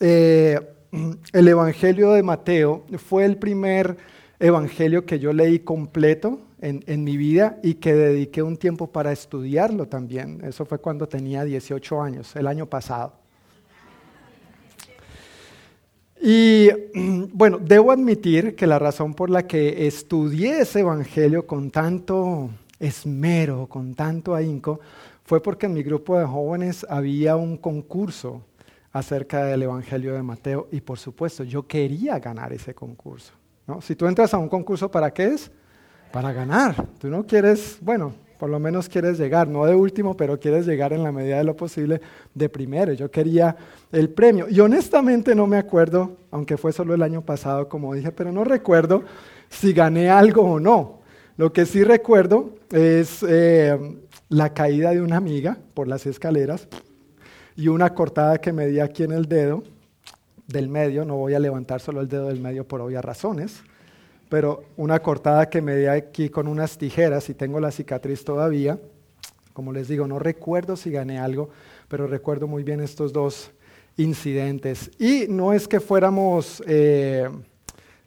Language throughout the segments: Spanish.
eh, el Evangelio de Mateo fue el primer evangelio que yo leí completo en, en, mi vida y que dediqué un tiempo para estudiarlo también. Eso fue cuando tenía 18 años, el año pasado. Y bueno, debo admitir que la razón por la que estudié ese evangelio con tanto esmero, con tanto ahínco, fue porque en mi grupo de jóvenes había un concurso acerca del evangelio de Mateo y por supuesto yo quería ganar ese concurso. ¿no? Si tú entras a un concurso, ¿para qué es? Para ganar. Tú no quieres, bueno, por lo menos quieres llegar, no de último, pero quieres llegar en la medida de lo posible de primero. Yo quería el premio. Y honestamente no me acuerdo, aunque fue solo el año pasado, como dije, pero no recuerdo si gané algo o no. Lo que sí recuerdo es eh, la caída de una amiga por las escaleras y una cortada que me di aquí en el dedo del medio. No voy a levantar solo el dedo del medio por obvias razones pero una cortada que me di aquí con unas tijeras y tengo la cicatriz todavía. Como les digo, no recuerdo si gané algo, pero recuerdo muy bien estos dos incidentes. Y no es que fuéramos eh,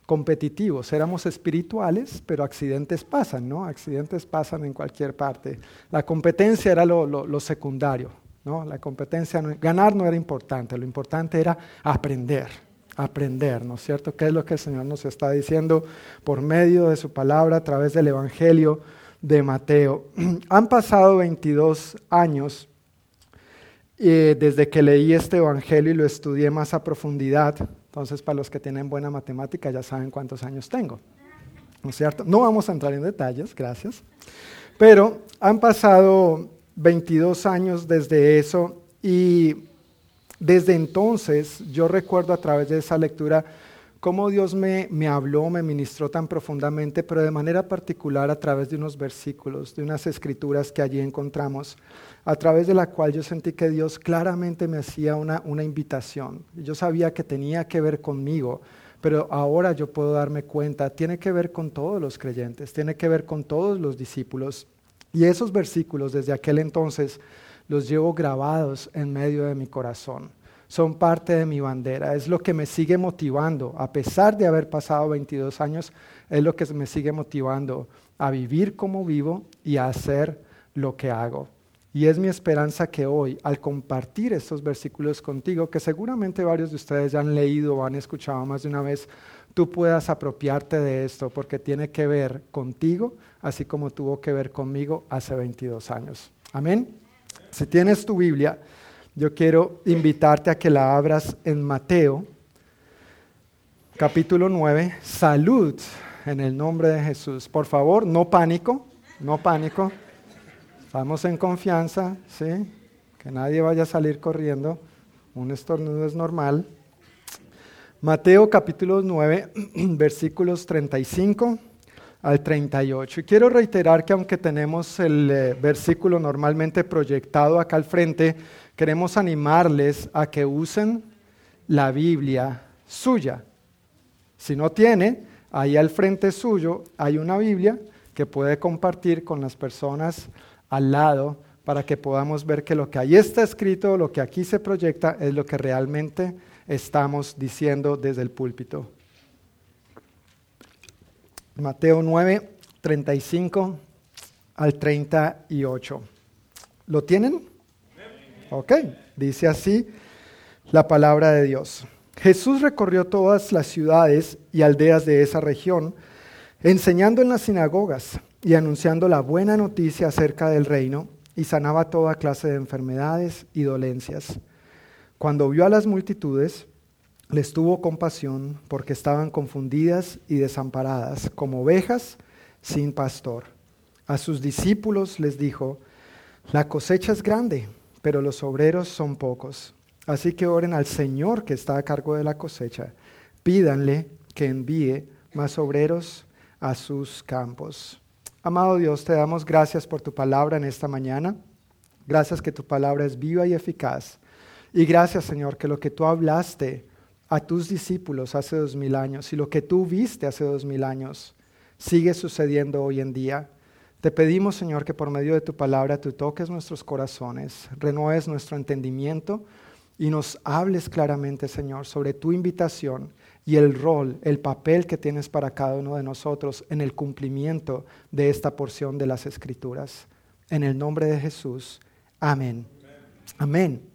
competitivos, éramos espirituales, pero accidentes pasan, ¿no? Accidentes pasan en cualquier parte. La competencia era lo, secundario, ¿no? La competencia, ganar no era importante, lo importante era aprender aprender, ¿no es cierto? ¿Qué es lo que el Señor nos está diciendo por medio de su palabra a través del Evangelio de Mateo? Han pasado 22 años eh, desde que leí este Evangelio y lo estudié más a profundidad. Entonces, para los que tienen buena matemática ya saben cuántos años tengo. ¿No es cierto? No vamos a entrar en detalles, gracias. Pero han pasado 22 años desde eso y desde entonces yo recuerdo a través de esa lectura cómo Dios me, me, habló, me ministró tan profundamente, pero de manera particular a través de unos versículos, de unas escrituras que allí encontramos, a través de la cual yo sentí que Dios claramente me hacía una, una invitación. Yo sabía que tenía que ver conmigo, pero ahora yo puedo darme cuenta, tiene que ver con todos los creyentes, tiene que ver con todos los discípulos. Y esos versículos desde aquel entonces los llevo grabados en medio de mi corazón. Son parte de mi bandera, es lo que me sigue motivando, a pesar de haber pasado 22 años, es lo que me sigue motivando a vivir como vivo y a hacer lo que hago. Y es mi esperanza que hoy, al compartir estos versículos contigo, que seguramente varios de ustedes ya han leído o han escuchado más de una vez, tú puedas apropiarte de esto, porque tiene que ver contigo, así como tuvo que ver conmigo hace 22 años. Amén. Si tienes tu Biblia, yo quiero invitarte a que la abras en Mateo, capítulo 9. Salud en el nombre de Jesús. Por favor, no pánico, no pánico. Estamos en confianza, ¿sí? Que nadie vaya a salir corriendo. Un estornudo es normal. Mateo capítulo 9, versículos 35 al 38. Y quiero reiterar que aunque tenemos el eh, versículo normalmente proyectado acá al frente, queremos animarles a que usen la Biblia suya. Si no tiene, ahí al frente suyo hay una Biblia que puede compartir con las personas al lado para que podamos ver que lo que ahí está escrito, lo que aquí se proyecta, es lo que realmente estamos diciendo desde el púlpito. Mateo 9, 35 al 38. ¿Lo tienen? Ok, dice así la palabra de Dios. Jesús recorrió todas las ciudades y aldeas de esa región, enseñando en las sinagogas y anunciando la buena noticia acerca del reino, y sanaba toda clase de enfermedades y dolencias. Cuando vio a las multitudes, les tuvo compasión porque estaban confundidas y desamparadas, como ovejas sin pastor. A sus discípulos les dijo, la cosecha es grande, pero los obreros son pocos. Así que oren al Señor que está a cargo de la cosecha. Pídanle que envíe más obreros a sus campos. Amado Dios, te damos gracias por tu palabra en esta mañana. Gracias que tu palabra es viva y eficaz. Y gracias, Señor, que lo que tú hablaste a tus discípulos hace dos mil años y lo que tú viste hace dos mil años sigue sucediendo hoy en día. Te pedimos, Señor, que por medio de tu palabra tú toques nuestros corazones, renueves nuestro entendimiento y nos hables claramente, Señor, sobre tu invitación y el rol, el papel que tienes para cada uno de nosotros en el cumplimiento de esta porción de las Escrituras. En el nombre de Jesús. Amén. Amén.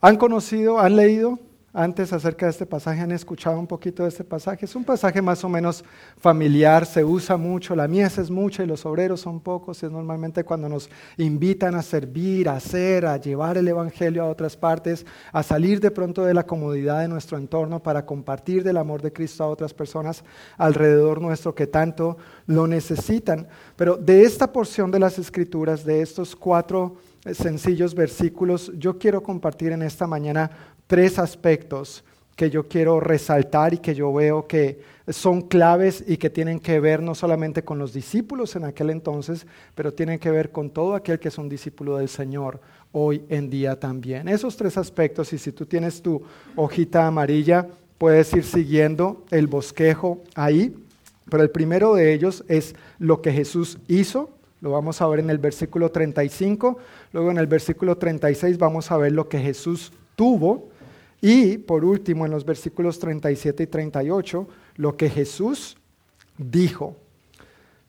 ¿Han conocido, han leído antes acerca de este pasaje, han escuchado un poquito de este pasaje. Es un pasaje más o menos familiar, se usa mucho, la mies es mucha y los obreros son pocos. Es normalmente cuando nos invitan a servir, a hacer, a llevar el Evangelio a otras partes, a salir de pronto de la comodidad de nuestro entorno para compartir del amor de Cristo a otras personas alrededor nuestro que tanto lo necesitan. Pero de esta porción de las Escrituras, de estos cuatro sencillos versículos, yo quiero compartir en esta mañana tres aspectos que yo quiero resaltar y que yo veo que son claves y que tienen que ver no solamente con los discípulos en aquel entonces, pero tienen que ver con todo aquel que es un discípulo del Señor hoy en día también. Esos tres aspectos, y si tú tienes tu hojita amarilla, puedes ir siguiendo el bosquejo ahí, pero el primero de ellos es lo que Jesús hizo, lo vamos a ver en el versículo 35, luego en el versículo 36 vamos a ver lo que Jesús tuvo, y por último, en los versículos 37 y 38, lo que Jesús dijo.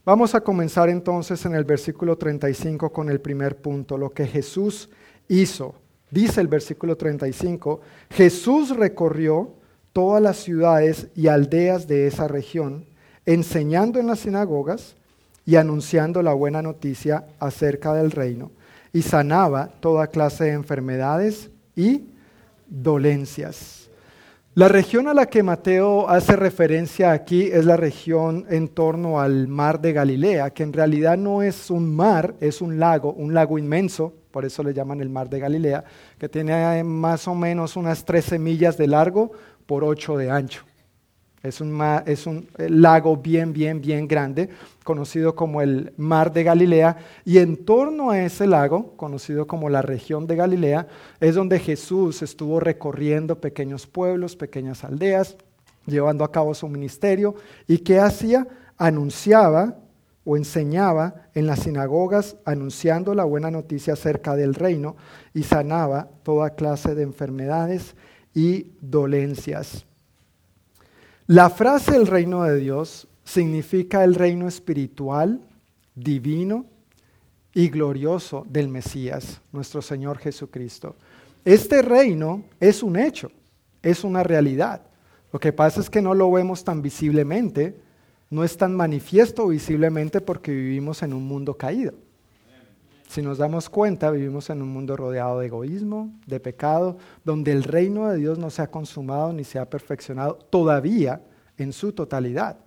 Vamos a comenzar entonces en el versículo 35 con el primer punto, lo que Jesús hizo. Dice el versículo 35, Jesús recorrió todas las ciudades y aldeas de esa región, enseñando en las sinagogas y anunciando la buena noticia acerca del reino, y sanaba toda clase de enfermedades y dolencias. La región a la que Mateo hace referencia aquí es la región en torno al mar de Galilea, que en realidad no es un mar, es un lago, un lago inmenso, por eso le llaman el mar de Galilea, que tiene más o menos unas 13 millas de largo por 8 de ancho. Es un, es un eh, lago bien, bien, bien grande, conocido como el Mar de Galilea, y en torno a ese lago, conocido como la región de Galilea, es donde Jesús estuvo recorriendo pequeños pueblos, pequeñas aldeas, llevando a cabo su ministerio, y que hacía, anunciaba o enseñaba en las sinagogas, anunciando la buena noticia acerca del reino, y sanaba toda clase de enfermedades y dolencias. La frase el reino de Dios significa el reino espiritual, divino y glorioso del Mesías, nuestro Señor Jesucristo. Este reino es un hecho, es una realidad. Lo que pasa es que no lo vemos tan visiblemente, no es tan manifiesto visiblemente porque vivimos en un mundo caído. Si nos damos cuenta, vivimos en un mundo rodeado de egoísmo, de pecado, donde el reino de Dios no se ha consumado ni se ha perfeccionado todavía en su totalidad,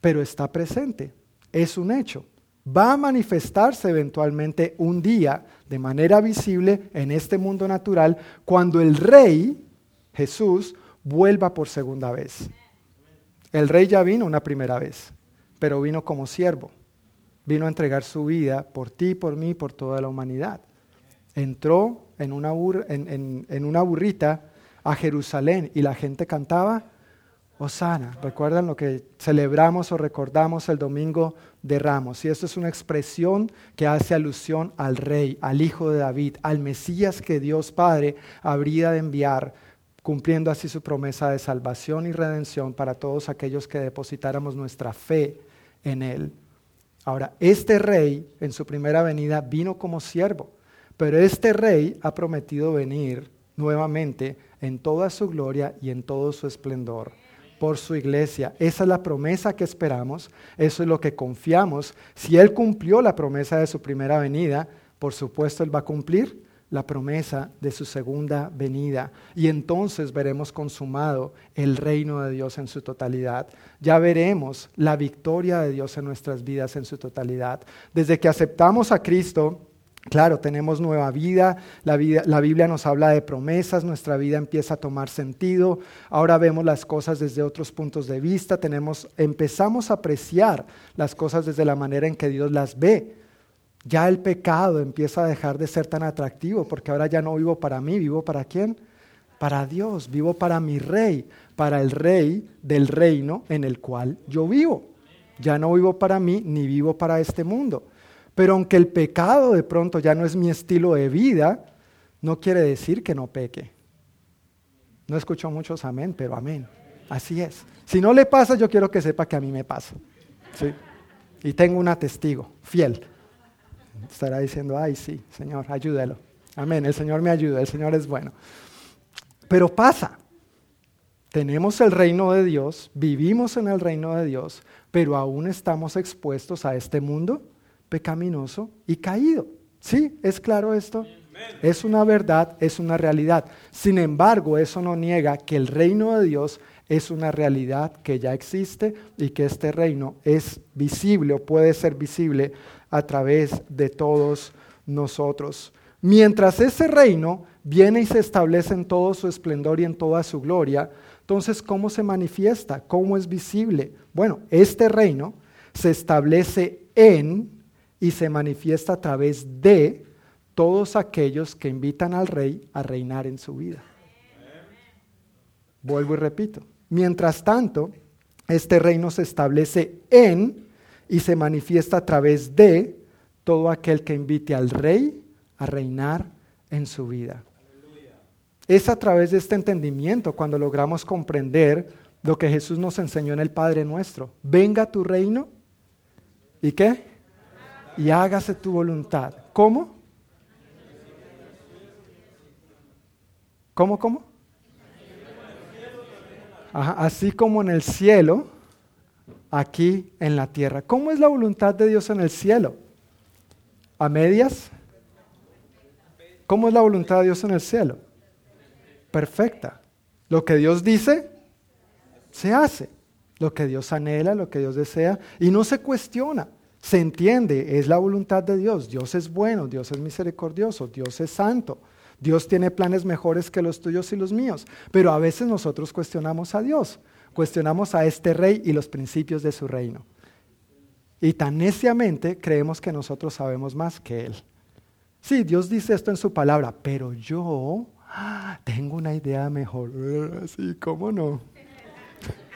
pero está presente, es un hecho. Va a manifestarse eventualmente un día de manera visible en este mundo natural cuando el rey, Jesús, vuelva por segunda vez. El rey ya vino una primera vez, pero vino como siervo vino a entregar su vida por ti, por mí, por toda la humanidad. Entró en una, en, una burrita a Jerusalén y la gente cantaba Osana. ¿Recuerdan lo que celebramos o recordamos el domingo de Ramos? Y esto es una expresión que hace alusión al rey, al hijo de David, al Mesías que Dios Padre habría de enviar, cumpliendo así su promesa de salvación y redención para todos aquellos que depositáramos nuestra fe en él. Ahora, este rey en su primera venida vino como siervo, pero este rey ha prometido venir nuevamente en toda su gloria y en todo su esplendor por su iglesia. Esa es la promesa que esperamos, eso es lo que confiamos. Si Él cumplió la promesa de su primera venida, por supuesto Él va a cumplir la promesa de su segunda venida. Y entonces veremos consumado el reino de Dios en su totalidad. Ya veremos la victoria de Dios en nuestras vidas en su totalidad. Desde que aceptamos a Cristo, Claro, tenemos nueva vida la, vida, la Biblia nos habla de promesas, nuestra vida empieza a tomar sentido, ahora vemos las cosas desde otros puntos de vista, tenemos, empezamos a apreciar las cosas desde la manera en que Dios las ve. Ya el pecado empieza a dejar de ser tan atractivo porque ahora ya no vivo para mí, vivo para quién? Para Dios, vivo para mi rey, para el rey del reino en el cual yo vivo. Ya no vivo para mí ni vivo para este mundo. Pero aunque el pecado de pronto ya no es mi estilo de vida, no quiere decir que no peque. No escucho muchos amén, pero amén. Así es. Si no le pasa, yo quiero que sepa que a mí me pasa. ¿sí? Y tengo una testigo fiel. Estará diciendo, ay, sí, Señor, ayúdelo. Amén, el Señor me ayuda, el Señor es bueno. Pero pasa. Tenemos el reino de Dios, vivimos en el reino de Dios, pero aún estamos expuestos a este mundo pecaminoso y caído. ¿Sí? ¿Es claro esto? Es una verdad, es una realidad. Sin embargo, eso no niega que el reino de Dios es una realidad que ya existe y que este reino es visible o puede ser visible a través de todos nosotros. Mientras ese reino viene y se establece en todo su esplendor y en toda su gloria, entonces, ¿cómo se manifiesta? ¿Cómo es visible? Bueno, este reino se establece en y se manifiesta a través de todos aquellos que invitan al rey a reinar en su vida. Vuelvo y repito. Mientras tanto, este reino se establece en y se manifiesta a través de todo aquel que invite al rey a reinar en su vida. Es a través de este entendimiento cuando logramos comprender lo que Jesús nos enseñó en el Padre nuestro. Venga tu reino y qué? Y hágase tu voluntad. ¿Cómo? ¿Cómo, cómo? así como en el cielo, aquí en la tierra. ¿Cómo es la voluntad de Dios en el cielo? ¿A medias? ¿Cómo es la voluntad de Dios en el cielo? Perfecta. Lo que Dios dice, se hace. Lo que Dios anhela, lo que Dios desea, y no se cuestiona. Se entiende, es la voluntad de Dios. Dios es bueno, Dios es misericordioso, Dios es santo. Dios tiene planes mejores que los tuyos y los míos, pero a veces nosotros cuestionamos a Dios, cuestionamos a este rey y los principios de su reino. Y tan neciamente creemos que nosotros sabemos más que Él. Sí, Dios dice esto en su palabra, pero yo ah, tengo una idea mejor. Sí, ¿cómo no?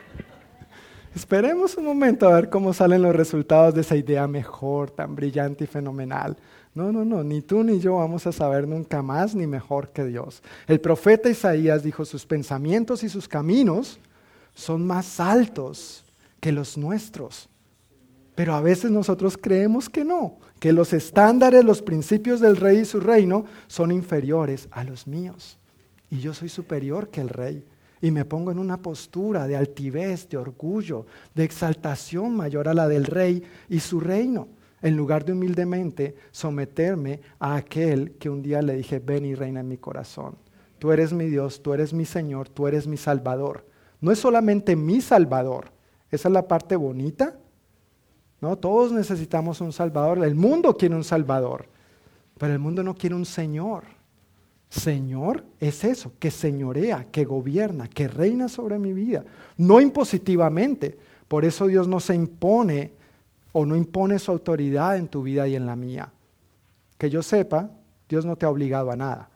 Esperemos un momento a ver cómo salen los resultados de esa idea mejor, tan brillante y fenomenal. No, no, no, ni tú ni yo vamos a saber nunca más ni mejor que Dios. El profeta Isaías dijo, sus pensamientos y sus caminos son más altos que los nuestros. Pero a veces nosotros creemos que no, que los estándares, los principios del rey y su reino son inferiores a los míos. Y yo soy superior que el rey. Y me pongo en una postura de altivez, de orgullo, de exaltación mayor a la del rey y su reino en lugar de humildemente someterme a aquel que un día le dije, ven y reina en mi corazón. Tú eres mi Dios, tú eres mi Señor, tú eres mi Salvador. No es solamente mi Salvador, esa es la parte bonita. No, todos necesitamos un Salvador, el mundo quiere un Salvador, pero el mundo no quiere un Señor. Señor es eso, que señorea, que gobierna, que reina sobre mi vida, no impositivamente. Por eso Dios no se impone o no impone su autoridad en tu vida y en la mía. Que yo sepa, Dios no te ha obligado a nada.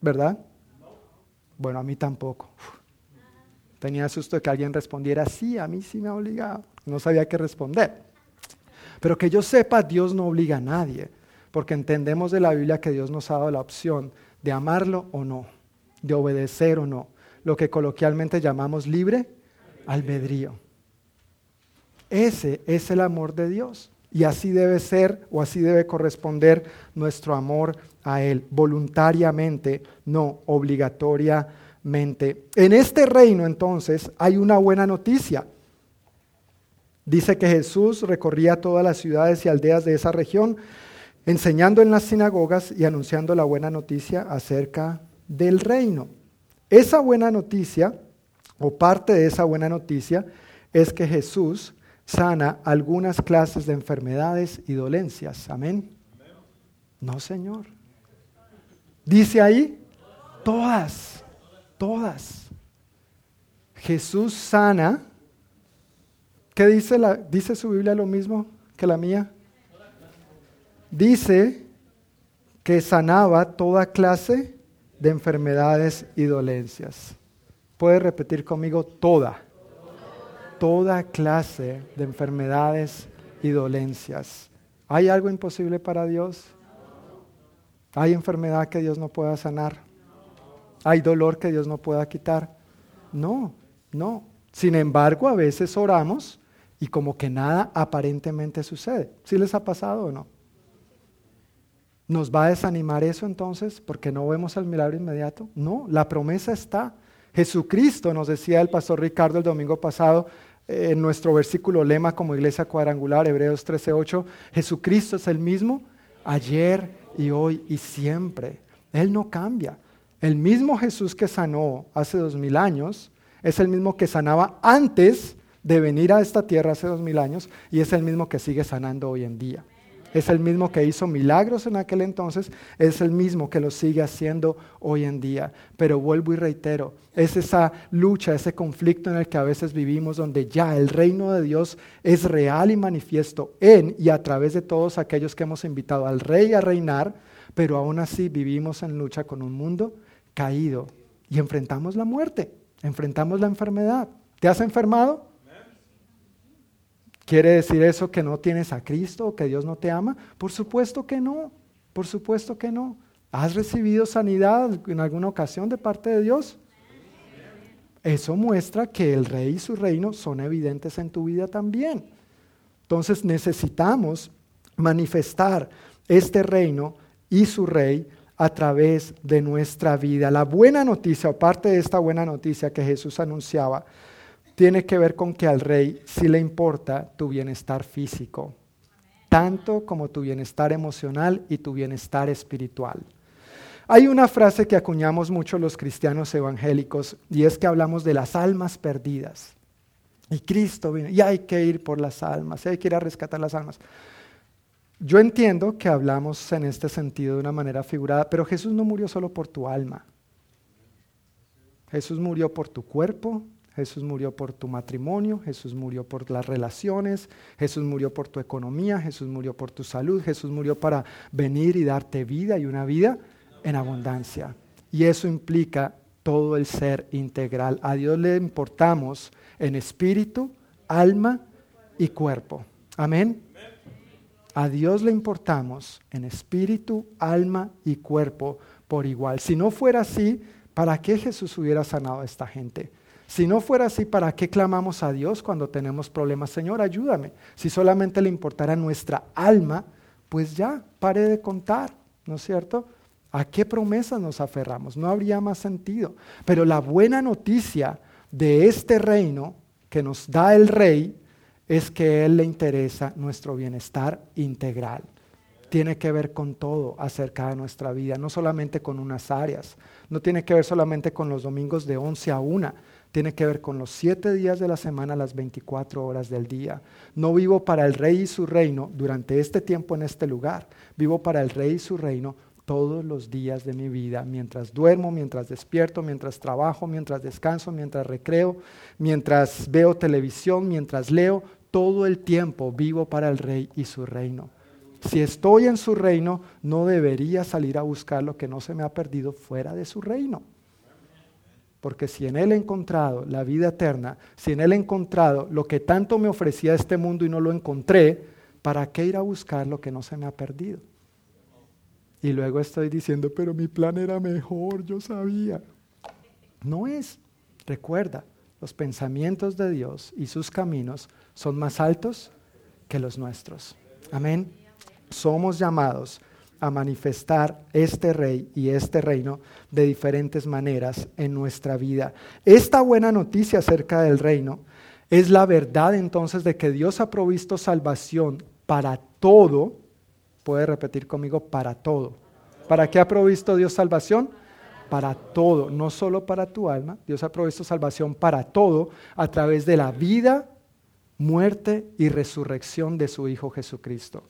¿Verdad? Bueno, a mí tampoco. Tenía susto de que alguien respondiera, sí, a mí sí me ha obligado. No sabía qué responder. Pero que yo sepa, Dios no obliga a nadie, porque entendemos de la Biblia que Dios nos ha dado la opción de amarlo o no, de obedecer o no, lo que coloquialmente llamamos libre albedrío. Ese es el amor de Dios. Y así debe ser o así debe corresponder nuestro amor a Él, voluntariamente, no obligatoriamente. En este reino entonces hay una buena noticia. Dice que Jesús recorría todas las ciudades y aldeas de esa región, enseñando en las sinagogas y anunciando la buena noticia acerca del reino. Esa buena noticia, o parte de esa buena noticia, es que Jesús sana algunas clases de enfermedades y dolencias. Amén. No, Señor. Dice ahí, todas, todas. Jesús sana. ¿Qué dice, la, dice su Biblia lo mismo que la mía? Dice que sanaba toda clase de enfermedades y dolencias. ¿Puede repetir conmigo toda? toda clase de enfermedades y dolencias. ¿Hay algo imposible para Dios? ¿Hay enfermedad que Dios no pueda sanar? ¿Hay dolor que Dios no pueda quitar? No, no. Sin embargo, a veces oramos y como que nada aparentemente sucede. ¿Sí les ha pasado o no? ¿Nos va a desanimar eso entonces porque no vemos el milagro inmediato? No, la promesa está. Jesucristo, nos decía el pastor Ricardo el domingo pasado, eh, en nuestro versículo lema como iglesia cuadrangular, Hebreos 13:8, Jesucristo es el mismo ayer y hoy y siempre. Él no cambia. El mismo Jesús que sanó hace dos mil años es el mismo que sanaba antes de venir a esta tierra hace dos mil años y es el mismo que sigue sanando hoy en día es el mismo que hizo milagros en aquel entonces, es el mismo que lo sigue haciendo hoy en día. Pero vuelvo y reitero, es esa lucha, ese conflicto en el que a veces vivimos, donde ya el reino de Dios es real y manifiesto en y a través de todos aquellos que hemos invitado al rey a reinar, pero aún así vivimos en lucha con un mundo caído y enfrentamos la muerte, enfrentamos la enfermedad. ¿Te has enfermado? ¿Quiere decir eso que no tienes a Cristo o que Dios no te ama? Por supuesto que no, por supuesto que no. ¿Has recibido sanidad en alguna ocasión de parte de Dios? Eso muestra que el rey y su reino son evidentes en tu vida también. Entonces necesitamos manifestar este reino y su rey a través de nuestra vida. La buena noticia, o parte de esta buena noticia que Jesús anunciaba, tiene que ver con que al rey sí le importa tu bienestar físico, tanto como tu bienestar emocional y tu bienestar espiritual. Hay una frase que acuñamos mucho los cristianos evangélicos y es que hablamos de las almas perdidas. Y Cristo vino y hay que ir por las almas, y hay que ir a rescatar las almas. Yo entiendo que hablamos en este sentido de una manera figurada, pero Jesús no murió solo por tu alma. Jesús murió por tu cuerpo, Jesús murió por tu matrimonio, Jesús murió por las relaciones, Jesús murió por tu economía, Jesús murió por tu salud, Jesús murió para venir y darte vida y una vida en abundancia. Y eso implica todo el ser integral. A Dios le importamos en espíritu, alma y cuerpo. Amén. A Dios le importamos en espíritu, alma y cuerpo por igual. Si no fuera así, ¿para qué Jesús hubiera sanado a esta gente? Si no fuera así, ¿para qué clamamos a Dios cuando tenemos problemas? Señor, ayúdame. Si solamente le importara nuestra alma, pues ya, pare de contar, ¿no es cierto? ¿A qué promesas nos aferramos? No habría más sentido. Pero la buena noticia de este reino que nos da el rey es que a Él le interesa nuestro bienestar integral. Tiene que ver con todo acerca de nuestra vida, no solamente con unas áreas, no tiene que ver solamente con los domingos de 11 a 1, tiene que ver con los siete días de la semana, las 24 horas del día. No vivo para el rey y su reino durante este tiempo en este lugar. Vivo para el rey y su reino todos los días de mi vida, mientras duermo, mientras despierto, mientras trabajo, mientras descanso, mientras recreo, mientras veo televisión, mientras leo, todo el tiempo vivo para el rey y su reino. Si estoy en su reino, no debería salir a buscar lo que no se me ha perdido fuera de su reino. Porque si en Él he encontrado la vida eterna, si en Él he encontrado lo que tanto me ofrecía este mundo y no lo encontré, ¿para qué ir a buscar lo que no se me ha perdido? Y luego estoy diciendo, pero mi plan era mejor, yo sabía. No es. Recuerda, los pensamientos de Dios y sus caminos son más altos que los nuestros. Amén. Somos llamados a manifestar este rey y este reino de diferentes maneras en nuestra vida. Esta buena noticia acerca del reino es la verdad entonces de que Dios ha provisto salvación para todo. Puede repetir conmigo, para todo. ¿Para qué ha provisto Dios salvación? Para todo, no solo para tu alma. Dios ha provisto salvación para todo a través de la vida, muerte y resurrección de su Hijo Jesucristo.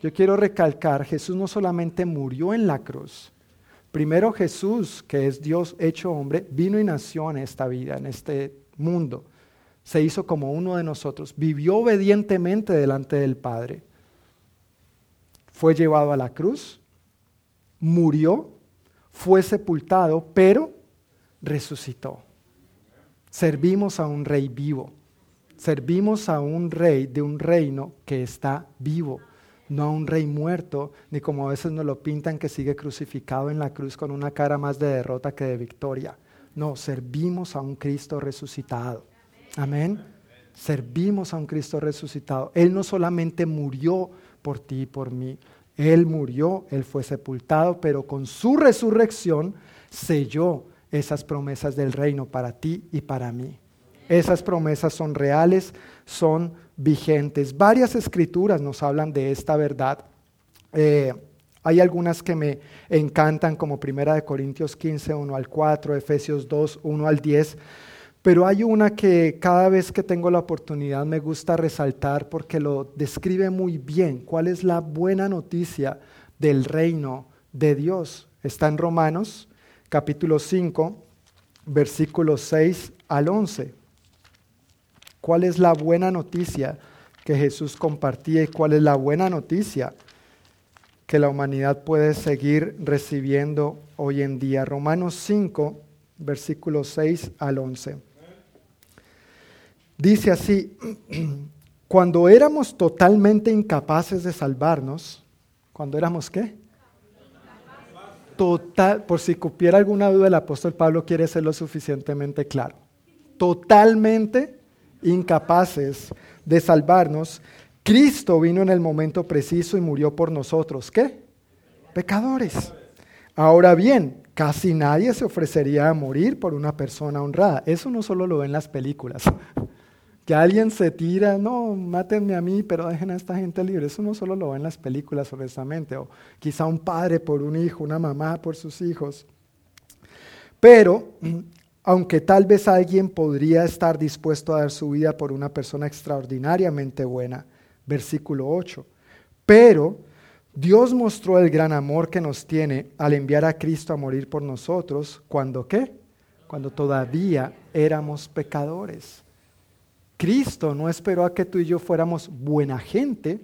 Yo quiero recalcar, Jesús no solamente murió en la cruz, primero Jesús, que es Dios hecho hombre, vino y nació en esta vida, en este mundo. Se hizo como uno de nosotros, vivió obedientemente delante del Padre. Fue llevado a la cruz, murió, fue sepultado, pero resucitó. Servimos a un rey vivo. Servimos a un rey de un reino que está vivo no a un rey muerto, ni como a veces nos lo pintan que sigue crucificado en la cruz con una cara más de derrota que de victoria. No, servimos a un Cristo resucitado. Amén. Servimos a un Cristo resucitado. Él no solamente murió por ti y por mí, Él murió, Él fue sepultado, pero con su resurrección selló esas promesas del reino para ti y para mí. Esas promesas son reales, son vigentes. Varias escrituras nos hablan de esta verdad. Eh, hay algunas que me encantan, como Primera de Corintios 15, 1 al 4, Efesios 2, 1 al 10. Pero hay una que cada vez que tengo la oportunidad me gusta resaltar porque lo describe muy bien. ¿Cuál es la buena noticia del reino de Dios? Está en Romanos capítulo 5, versículos 6 al 11. ¿Cuál es la buena noticia que Jesús compartía y cuál es la buena noticia que la humanidad puede seguir recibiendo hoy en día? Romanos 5, versículos 6 al 11. Dice así, cuando éramos totalmente incapaces de salvarnos, cuando éramos qué? Total, por si cupiera alguna duda, el apóstol Pablo quiere ser lo suficientemente claro. Totalmente incapaces de salvarnos, Cristo vino en el momento preciso y murió por nosotros. ¿Qué? Pecadores. Ahora bien, casi nadie se ofrecería a morir por una persona honrada. Eso no solo lo ven las películas. Que alguien se tira, no, mátenme a mí, pero dejen a esta gente libre. Eso no solo lo ven las películas, honestamente. O quizá un padre por un hijo, una mamá por sus hijos. Pero aunque tal vez alguien podría estar dispuesto a dar su vida por una persona extraordinariamente buena. Versículo 8. Pero Dios mostró el gran amor que nos tiene al enviar a Cristo a morir por nosotros, cuando qué? Cuando todavía éramos pecadores. Cristo no esperó a que tú y yo fuéramos buena gente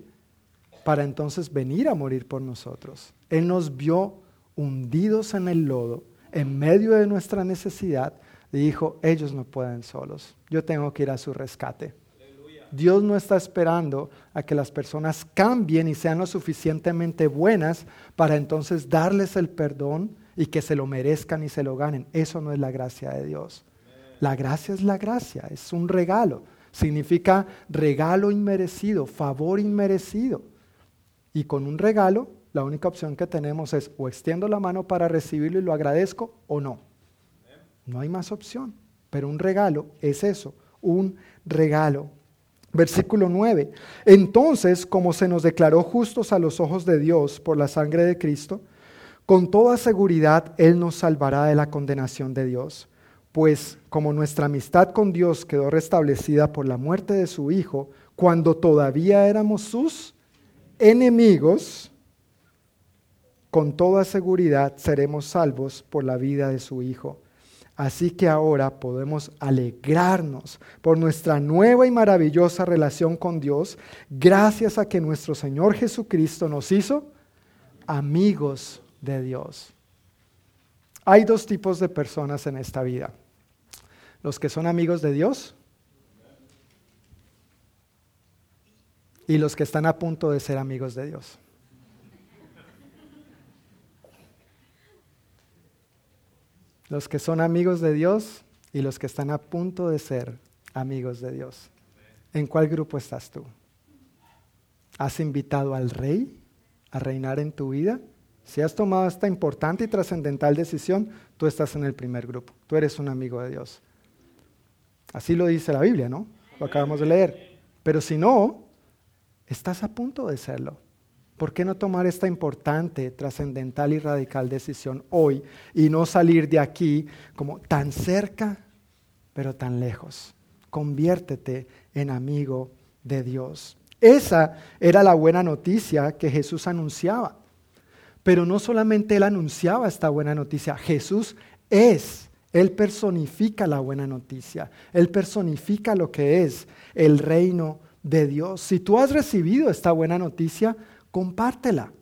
para entonces venir a morir por nosotros. Él nos vio hundidos en el lodo, en medio de nuestra necesidad, dijo, ellos no pueden solos, yo tengo que ir a su rescate. Dios no está esperando a que las personas cambien y sean lo suficientemente buenas para entonces darles el perdón y que se lo merezcan y se lo ganen. Eso no es la gracia de Dios. La gracia es la gracia, es un regalo. Significa regalo inmerecido, favor inmerecido. Y con un regalo, la única opción que tenemos es o extiendo la mano para recibirlo y lo agradezco o no. No hay más opción. Pero un regalo es eso, un regalo. Versículo 9. Entonces, como se nos declaró justos a los ojos de Dios por la sangre de Cristo, con toda seguridad Él nos salvará de la condenación de Dios. Pues como nuestra amistad con Dios quedó restablecida por la muerte de su Hijo, cuando todavía éramos sus enemigos, con toda seguridad seremos salvos por la vida de su Hijo. Así que ahora podemos alegrarnos por nuestra nueva y maravillosa relación con Dios, gracias a que nuestro Señor Jesucristo nos hizo amigos de Dios. Hay dos tipos de personas en esta vida. Los que son amigos de Dios y los que están a punto de ser amigos de Dios. los que son amigos de Dios y los que están a punto de ser amigos de Dios. ¿En cuál grupo estás tú? ¿Has invitado al rey a reinar en tu vida? Si has tomado esta importante y trascendental decisión, tú estás en el primer grupo. Tú eres un amigo de Dios. Así lo dice la Biblia, ¿no? Lo acabamos de leer. Pero si no, estás a punto de serlo. ¿Por qué no tomar esta importante, trascendental y radical decisión hoy y no salir de aquí como tan cerca, pero tan lejos? Conviértete en amigo de Dios. Esa era la buena noticia que Jesús anunciaba. Pero no solamente él anunciaba esta buena noticia, Jesús es, él personifica la buena noticia, él personifica lo que es el reino de Dios. Si tú has recibido esta buena noticia, compártela.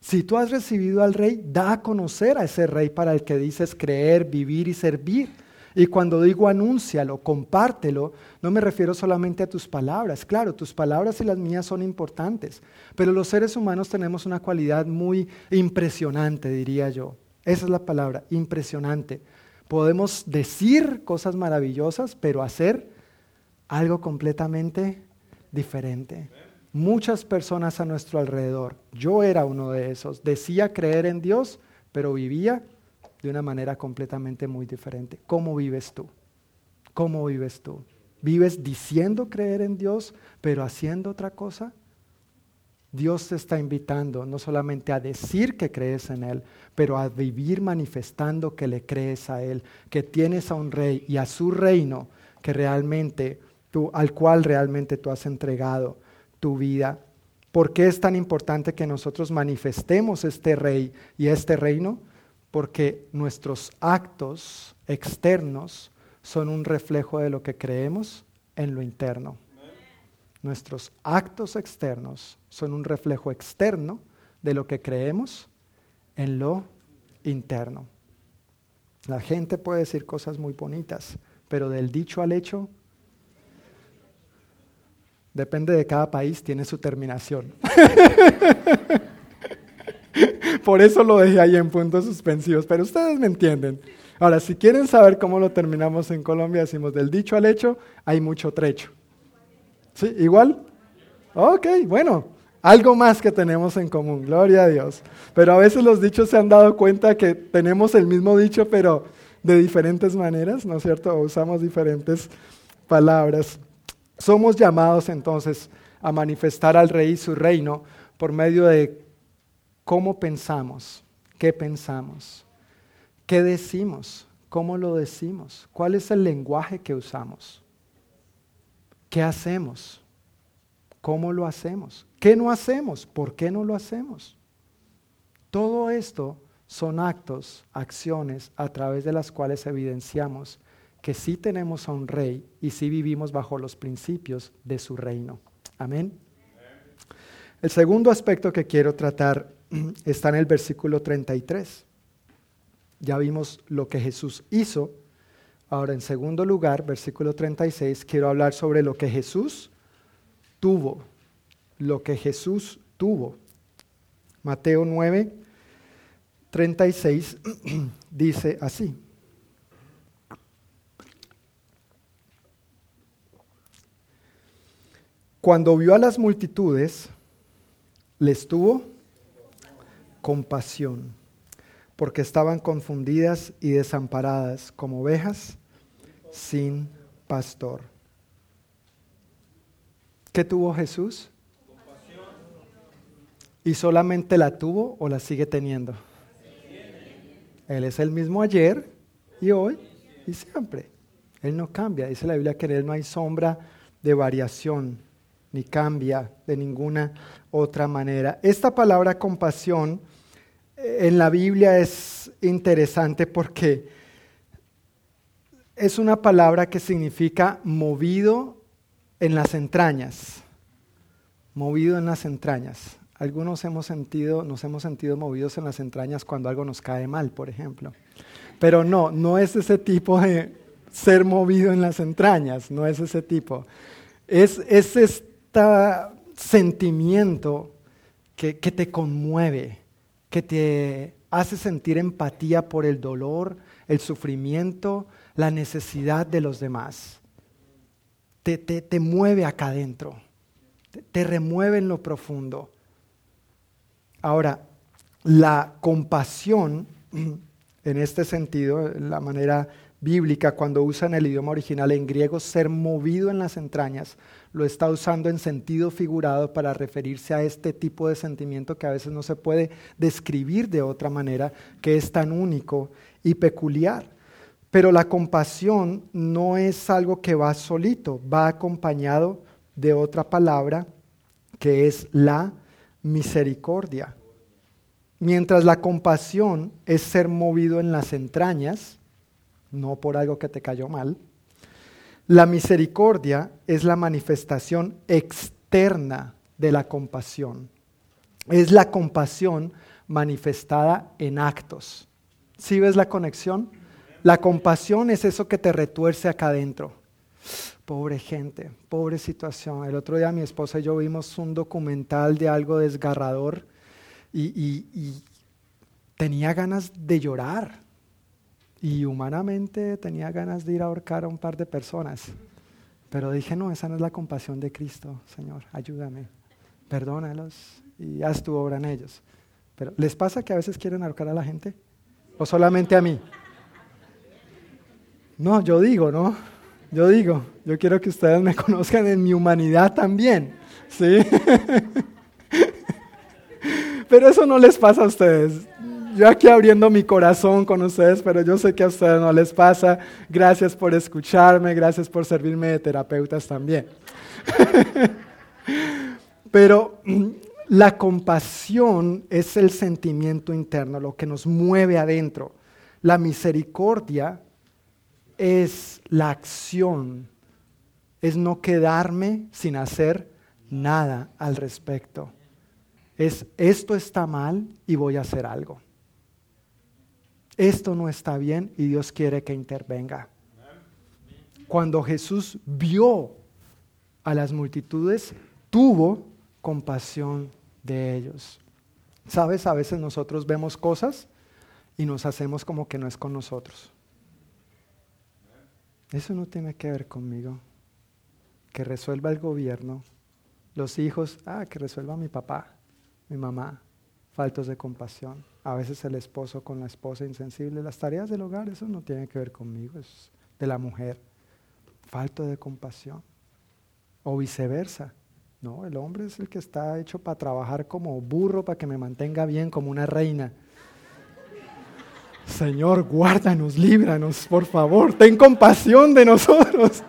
Si tú has recibido al rey, da a conocer a ese rey para el que dices creer, vivir y servir. Y cuando digo anúncialo, compártelo, no me refiero solamente a tus palabras. Claro, tus palabras y las mías son importantes, pero los seres humanos tenemos una cualidad muy impresionante, diría yo. Esa es la palabra, impresionante. Podemos decir cosas maravillosas, pero hacer algo completamente diferente. Muchas personas a nuestro alrededor, yo era uno de esos, decía creer en Dios, pero vivía de una manera completamente muy diferente. ¿Cómo vives tú? ¿Cómo vives tú? ¿Vives diciendo creer en Dios, pero haciendo otra cosa? Dios te está invitando no solamente a decir que crees en Él, pero a vivir manifestando que le crees a Él, que tienes a un rey y a su reino que realmente tú, al cual realmente tú has entregado tu vida. ¿Por qué es tan importante que nosotros manifestemos este rey y este reino? porque nuestros actos externos son un reflejo de lo que creemos en lo interno. Nuestros actos externos son un reflejo externo de lo que creemos en lo interno. La gente puede decir cosas muy bonitas, pero del dicho al hecho, depende de cada país, tiene su terminación. Por eso lo dejé ahí en puntos suspensivos, pero ustedes me entienden. Ahora, si quieren saber cómo lo terminamos en Colombia, decimos del dicho al hecho, hay mucho trecho. ¿Sí? ¿Igual? Ok, bueno, algo más que tenemos en común, gloria a Dios. Pero a veces los dichos se han dado cuenta que tenemos el mismo dicho, pero de diferentes maneras, ¿no es cierto? O usamos diferentes palabras. Somos llamados entonces a manifestar al rey su reino por medio de cómo pensamos, qué pensamos, qué decimos, cómo lo decimos, cuál es el lenguaje que usamos, qué hacemos, cómo lo hacemos, qué no hacemos, por qué no lo hacemos. Todo esto son actos, acciones a través de las cuales evidenciamos que sí tenemos a un rey y sí vivimos bajo los principios de su reino. Amén. El segundo aspecto que quiero tratar está en el versículo 33. Ya vimos lo que Jesús hizo. Ahora, en segundo lugar, versículo 36, quiero hablar sobre lo que Jesús tuvo. Lo que Jesús tuvo. Mateo 9, 36 dice así. Cuando vio a las multitudes, les tuvo compasión, porque estaban confundidas y desamparadas como ovejas sin pastor. ¿Qué tuvo Jesús? ¿Y solamente la tuvo o la sigue teniendo? Él es el mismo ayer y hoy y siempre. Él no cambia. Dice la Biblia que en Él no hay sombra de variación, ni cambia de ninguna otra manera. Esta palabra compasión en la Biblia es interesante porque es una palabra que significa movido en las entrañas. Movido en las entrañas. Algunos hemos sentido, nos hemos sentido movidos en las entrañas cuando algo nos cae mal, por ejemplo. Pero no, no es ese tipo de ser movido en las entrañas, no es ese tipo. Es, es este sentimiento que, que te conmueve, que te hace sentir empatía por el dolor, el sufrimiento, la necesidad de los demás. Te, te, mueve acá adentro, te, te remueve en lo profundo. Ahora, la compasión, en este sentido, la manera bíblica, cuando usa en el idioma original en griego ser movido en las entrañas, lo está usando en sentido figurado para referirse a este tipo de sentimiento que a veces no se puede describir de otra manera, que es tan único y peculiar. Pero la compasión no es algo que va solito, va acompañado de otra palabra que es la misericordia. Mientras la compasión es ser movido en las entrañas, no por algo que te cayó mal. La misericordia es la manifestación externa de la compasión. Es la compasión manifestada en actos. ¿Sí ves la conexión? La compasión es eso que te retuerce acá adentro. Pobre gente, pobre situación. El otro día mi esposa y yo vimos un documental de algo desgarrador y, tenía ganas de llorar. Y humanamente tenía ganas de ir a ahorcar a un par de personas. Pero dije, no, esa no es la compasión de Cristo, Señor, ayúdame, perdónalos y haz tu obra en ellos. Pero ¿les pasa que a veces quieren ahorcar a la gente? ¿O solamente a mí? No, yo digo, ¿no? Yo digo, yo quiero que ustedes me conozcan en mi humanidad también, ¿sí? Pero eso no les pasa a ustedes. Yo aquí abriendo mi corazón con ustedes, pero yo sé que a ustedes no les pasa. Gracias por escucharme, gracias por servirme de terapeutas también. Pero la compasión es el sentimiento interno, lo que nos mueve adentro. La misericordia es la acción, es no quedarme sin hacer nada al respecto. Es esto está mal y voy a hacer algo. Esto no está bien y Dios quiere que intervenga. Cuando Jesús vio a las multitudes, tuvo compasión de ellos. Sabes, a veces nosotros vemos cosas y nos hacemos como que no es con nosotros. Eso no tiene que ver conmigo. Que resuelva el gobierno. Los hijos, ah, que resuelva mi papá, mi mamá. Faltos de compasión. A veces el esposo con la esposa insensible. Las tareas del hogar, eso no tiene que ver conmigo, es de la mujer. Falto de compasión. O viceversa. No, el hombre es el que está hecho para trabajar como burro, para que me mantenga bien como una reina. Señor, guárdanos, líbranos, por favor, ten compasión de nosotros.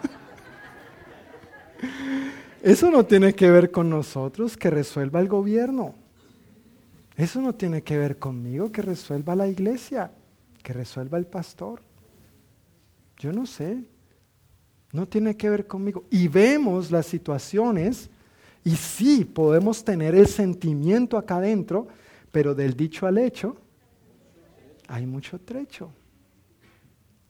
Eso no tiene que ver con nosotros, que resuelva el gobierno. Eso no tiene que ver conmigo, que resuelva la iglesia, que resuelva el pastor. Yo no sé. No tiene que ver conmigo. Y vemos las situaciones y sí podemos tener el sentimiento acá adentro, pero del dicho al hecho hay mucho trecho.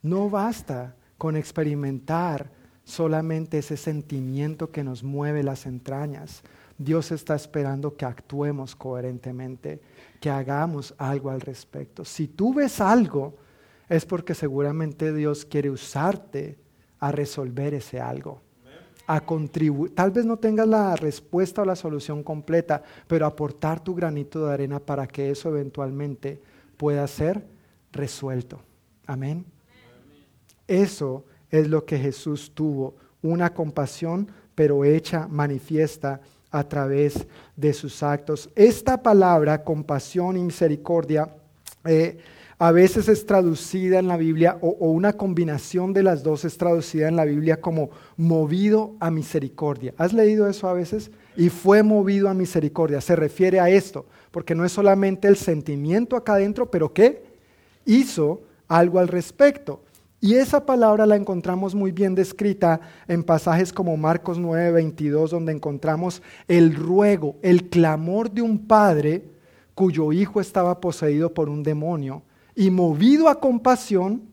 No basta con experimentar solamente ese sentimiento que nos mueve las entrañas. Dios está esperando que actuemos coherentemente, que hagamos algo al respecto. Si tú ves algo, es porque seguramente Dios quiere usarte a resolver ese algo, a contribuir. Tal vez no tengas la respuesta o la solución completa, pero aportar tu granito de arena para que eso eventualmente pueda ser resuelto. Amén. Eso es lo que Jesús tuvo, una compasión, pero hecha manifiesta a través de sus actos. Esta palabra, compasión y misericordia, eh, a veces es traducida en la Biblia, o, o, una combinación de las dos es traducida en la Biblia como movido a misericordia. ¿Has leído eso a veces? Y fue movido a misericordia. Se refiere a esto, porque no es solamente el sentimiento acá adentro, pero ¿qué? Hizo algo al respecto. Y esa palabra la encontramos muy bien descrita en pasajes como Marcos 9, 22, donde encontramos el ruego, el clamor de un padre cuyo hijo estaba poseído por un demonio y movido a compasión,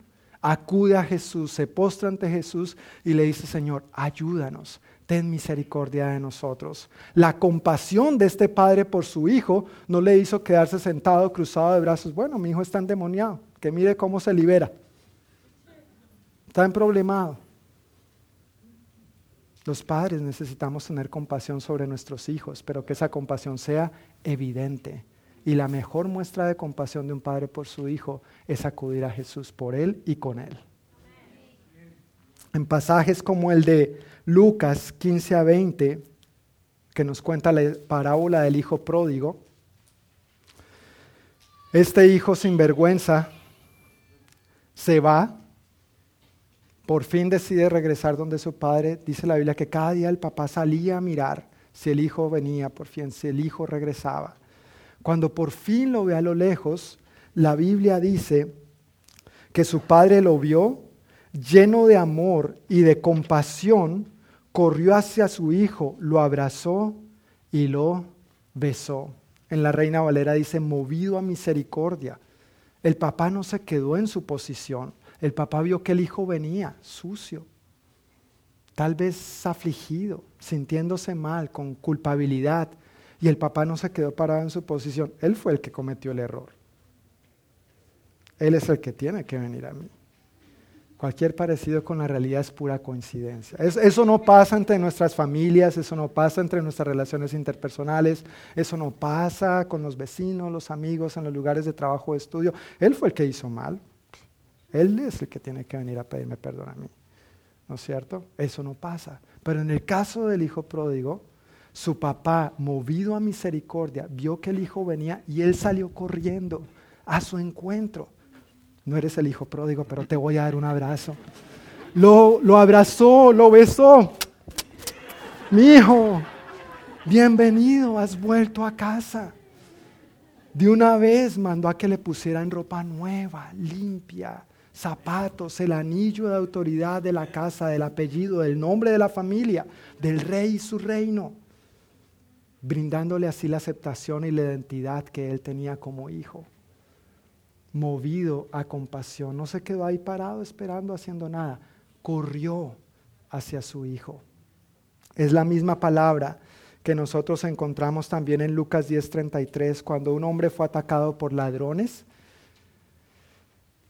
acude a Jesús, se postra ante Jesús y le dice, Señor, ayúdanos, ten misericordia de nosotros. La compasión de este padre por su hijo no le hizo quedarse sentado, cruzado de brazos, bueno, mi hijo está endemoniado, que mire cómo se libera. Está problemado. Los padres necesitamos tener compasión sobre nuestros hijos, pero que esa compasión sea evidente. Y la mejor muestra de compasión de un padre por su hijo es acudir a Jesús por él y con él. En pasajes como el de Lucas 15 a 20, que nos cuenta la parábola del hijo pródigo, este hijo sin vergüenza se va por fin decide regresar donde su padre. Dice la Biblia que cada día el papá salía a mirar si el hijo venía, por fin, si el hijo regresaba. Cuando por fin lo ve a lo lejos, la Biblia dice que su padre lo vio lleno de amor y de compasión, corrió hacia su hijo, lo abrazó y lo besó. En la Reina Valera dice, movido a misericordia. El papá no se quedó en su posición, El papá vio que el hijo venía sucio, tal vez afligido, sintiéndose mal, con culpabilidad, y el papá no se quedó parado en su posición. Él fue el que cometió el error. Él es el que tiene que venir a mí. Cualquier parecido con la realidad es pura coincidencia. eso no pasa entre nuestras familias, eso no pasa entre nuestras relaciones interpersonales, eso no pasa con los vecinos, los amigos, en los lugares de trabajo o estudio. Él fue el que hizo mal. Él es el que tiene que venir a pedirme perdón a mí. ¿No es cierto? Eso no pasa. Pero en el caso del hijo pródigo, su papá, movido a misericordia, vio que el hijo venía y él salió corriendo a su encuentro. No eres el hijo pródigo, pero te voy a dar un abrazo. Lo, lo abrazó, lo besó. Mi hijo, bienvenido, has vuelto a casa. De una vez mandó a que le pusieran ropa nueva, limpia, zapatos, el anillo de autoridad de la casa, del apellido, del nombre de la familia, del rey y su reino, brindándole así la aceptación y la identidad que él tenía como hijo. Movido a compasión, no se quedó ahí parado esperando, haciendo nada, corrió hacia su hijo. Es la misma palabra que nosotros encontramos también en Lucas 10:33, cuando un hombre fue atacado por ladrones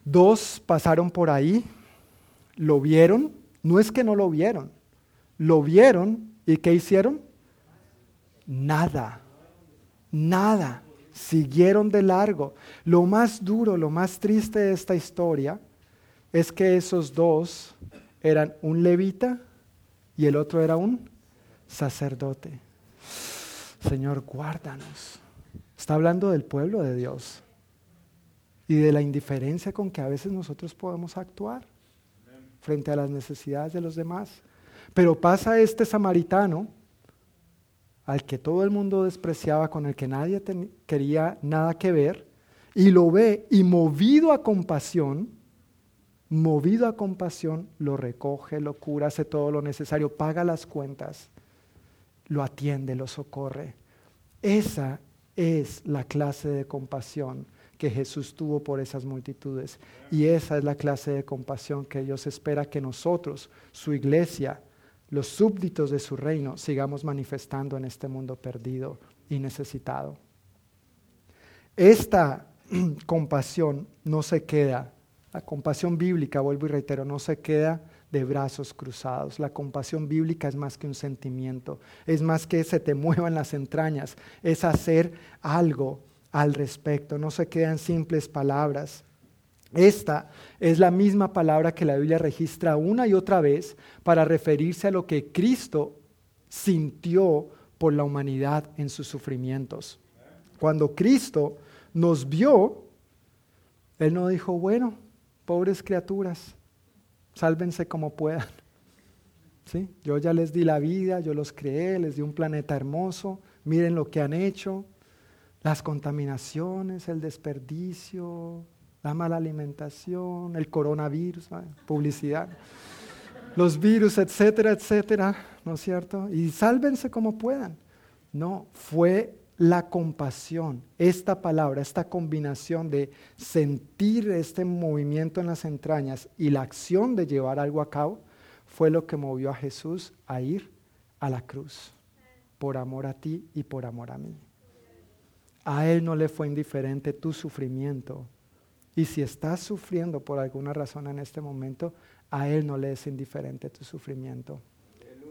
Dos pasaron por ahí, lo vieron, no es que no lo vieron, lo vieron y ¿qué hicieron? Nada, nada, siguieron de largo. Lo más duro, lo más triste de esta historia es que esos dos eran un levita y el otro era un sacerdote. Señor, guárdanos. Está hablando del pueblo de Dios y de la indiferencia con que a veces nosotros podemos actuar frente a las necesidades de los demás. Pero pasa este samaritano al que todo el mundo despreciaba, con el que nadie quería nada que ver, y lo ve y movido a compasión, movido a compasión, lo recoge, lo cura, hace todo lo necesario, paga las cuentas, lo atiende, lo socorre. Esa es la clase de compasión que Jesús tuvo por esas multitudes. Y esa es la clase de compasión que Dios espera que nosotros, su iglesia, los súbditos de su reino, sigamos manifestando en este mundo perdido y necesitado. Esta compasión no se queda, la compasión bíblica, vuelvo y reitero, no se queda de brazos cruzados. La compasión bíblica es más que un sentimiento, es más que se te muevan las entrañas, es hacer algo al respecto, no se quedan simples palabras. Esta es la misma palabra que la Biblia registra una y otra vez para referirse a lo que Cristo sintió por la humanidad en sus sufrimientos. Cuando Cristo nos vio, Él no dijo, bueno, pobres criaturas, sálvense como puedan. ¿Sí? Yo ya les di la vida, yo los creé, les di un planeta hermoso, miren lo que han hecho, las contaminaciones, el desperdicio, la mala alimentación, el coronavirus, publicidad, los virus, etcétera, etcétera, ¿no es cierto? Y sálvense como puedan. No, fue la compasión, esta palabra, esta combinación de sentir este movimiento en las entrañas y la acción de llevar algo a cabo, fue lo que movió a Jesús a ir a la cruz, por amor a ti y por amor a mí. A Él no le fue indiferente tu sufrimiento. Y si estás sufriendo por alguna razón en este momento, a Él no le es indiferente tu sufrimiento.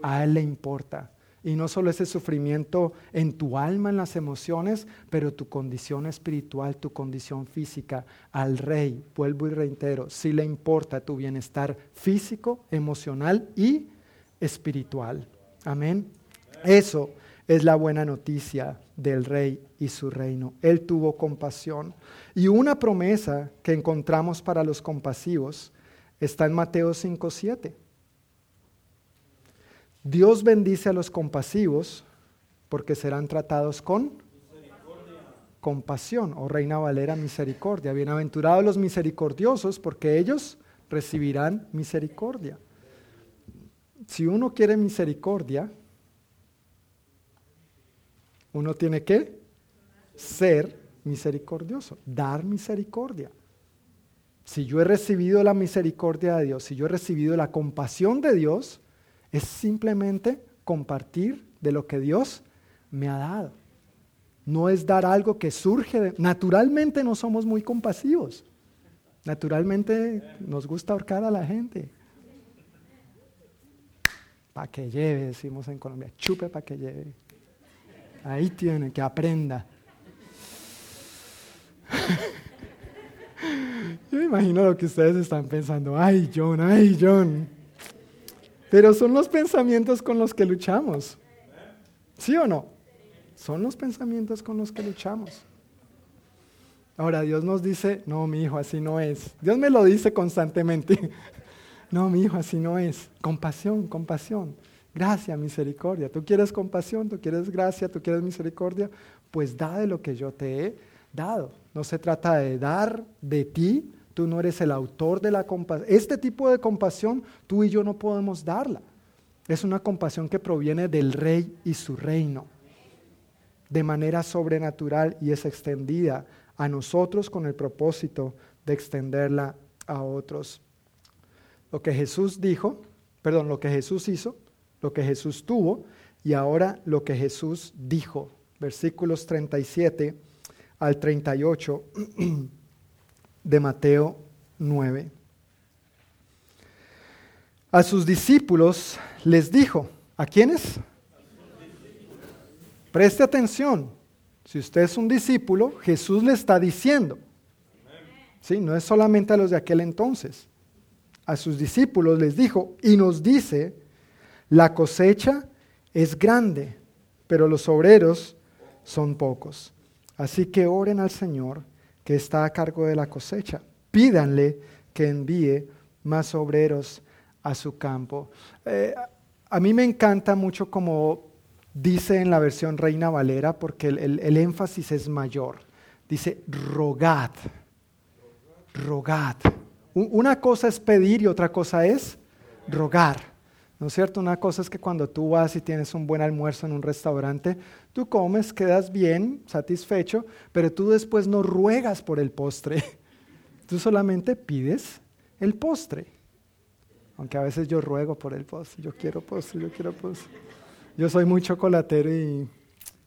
A Él le importa. Y no solo ese sufrimiento en tu alma, en las emociones, pero tu condición espiritual, tu condición física. Al Rey, vuelvo y reitero, sí le importa tu bienestar físico, emocional y espiritual. Amén. Eso es la buena noticia del rey y su reino. Él tuvo compasión. Y una promesa que encontramos para los compasivos está en Mateo 5:7. Dios bendice a los compasivos porque serán tratados con compasión, o Reina Valera, misericordia. Bienaventurados los misericordiosos porque ellos recibirán misericordia. Si uno quiere misericordia, uno tiene que ser misericordioso, dar misericordia. si yo he recibido la misericordia de Dios, si yo he recibido la compasión de Dios, es simplemente compartir de lo que Dios me ha dado. No es dar algo que surge de... Naturalmente no somos muy compasivos. Naturalmente nos gusta ahorcar a la gente. Para que lleve, decimos en Colombia. Chupe para que lleve. Ahí tiene, que aprenda. Yo me imagino lo que ustedes están pensando. Ay, John, ay, John. Pero son los pensamientos con los que luchamos. ¿Sí o no? Son los pensamientos con los que luchamos. Ahora Dios nos dice, no, mi hijo, así no es. Dios me lo dice constantemente. No, mi hijo, así no es. Compasión, compasión. Gracia, misericordia. ¿Tú quieres compasión? ¿Tú quieres gracia? ¿Tú quieres misericordia? Pues da de lo que yo te he dado. No se trata de dar de ti. Tú no eres el autor de la compasión. Este tipo de compasión tú y yo no podemos darla. Es una compasión que proviene del rey y su reino de manera sobrenatural y es extendida a nosotros con el propósito de extenderla a otros. Lo que Jesús dijo, perdón, lo que Jesús hizo, lo que Jesús tuvo y ahora lo que Jesús dijo. Versículos 37 al 38 de Mateo 9. A sus discípulos les dijo, ¿a quiénes? Preste atención, si usted es un discípulo, Jesús le está diciendo, ¿sí? no es solamente a los de aquel entonces, a sus discípulos les dijo y nos dice, la cosecha es grande, pero los obreros son pocos. Así que oren al Señor que está a cargo de la cosecha. Pídanle que envíe más obreros a su campo. Eh, a mí me encanta mucho como dice en la versión Reina Valera, porque el, énfasis es mayor. Dice, rogad, rogad. Una cosa es pedir y otra cosa es rogar. ¿No es cierto? Una cosa es que cuando tú vas y tienes un buen almuerzo en un restaurante, tú comes, quedas bien, satisfecho, pero tú después no ruegas por el postre. Tú solamente pides el postre. Aunque a veces yo ruego por el postre, yo quiero postre, yo quiero postre. Yo soy muy chocolatero y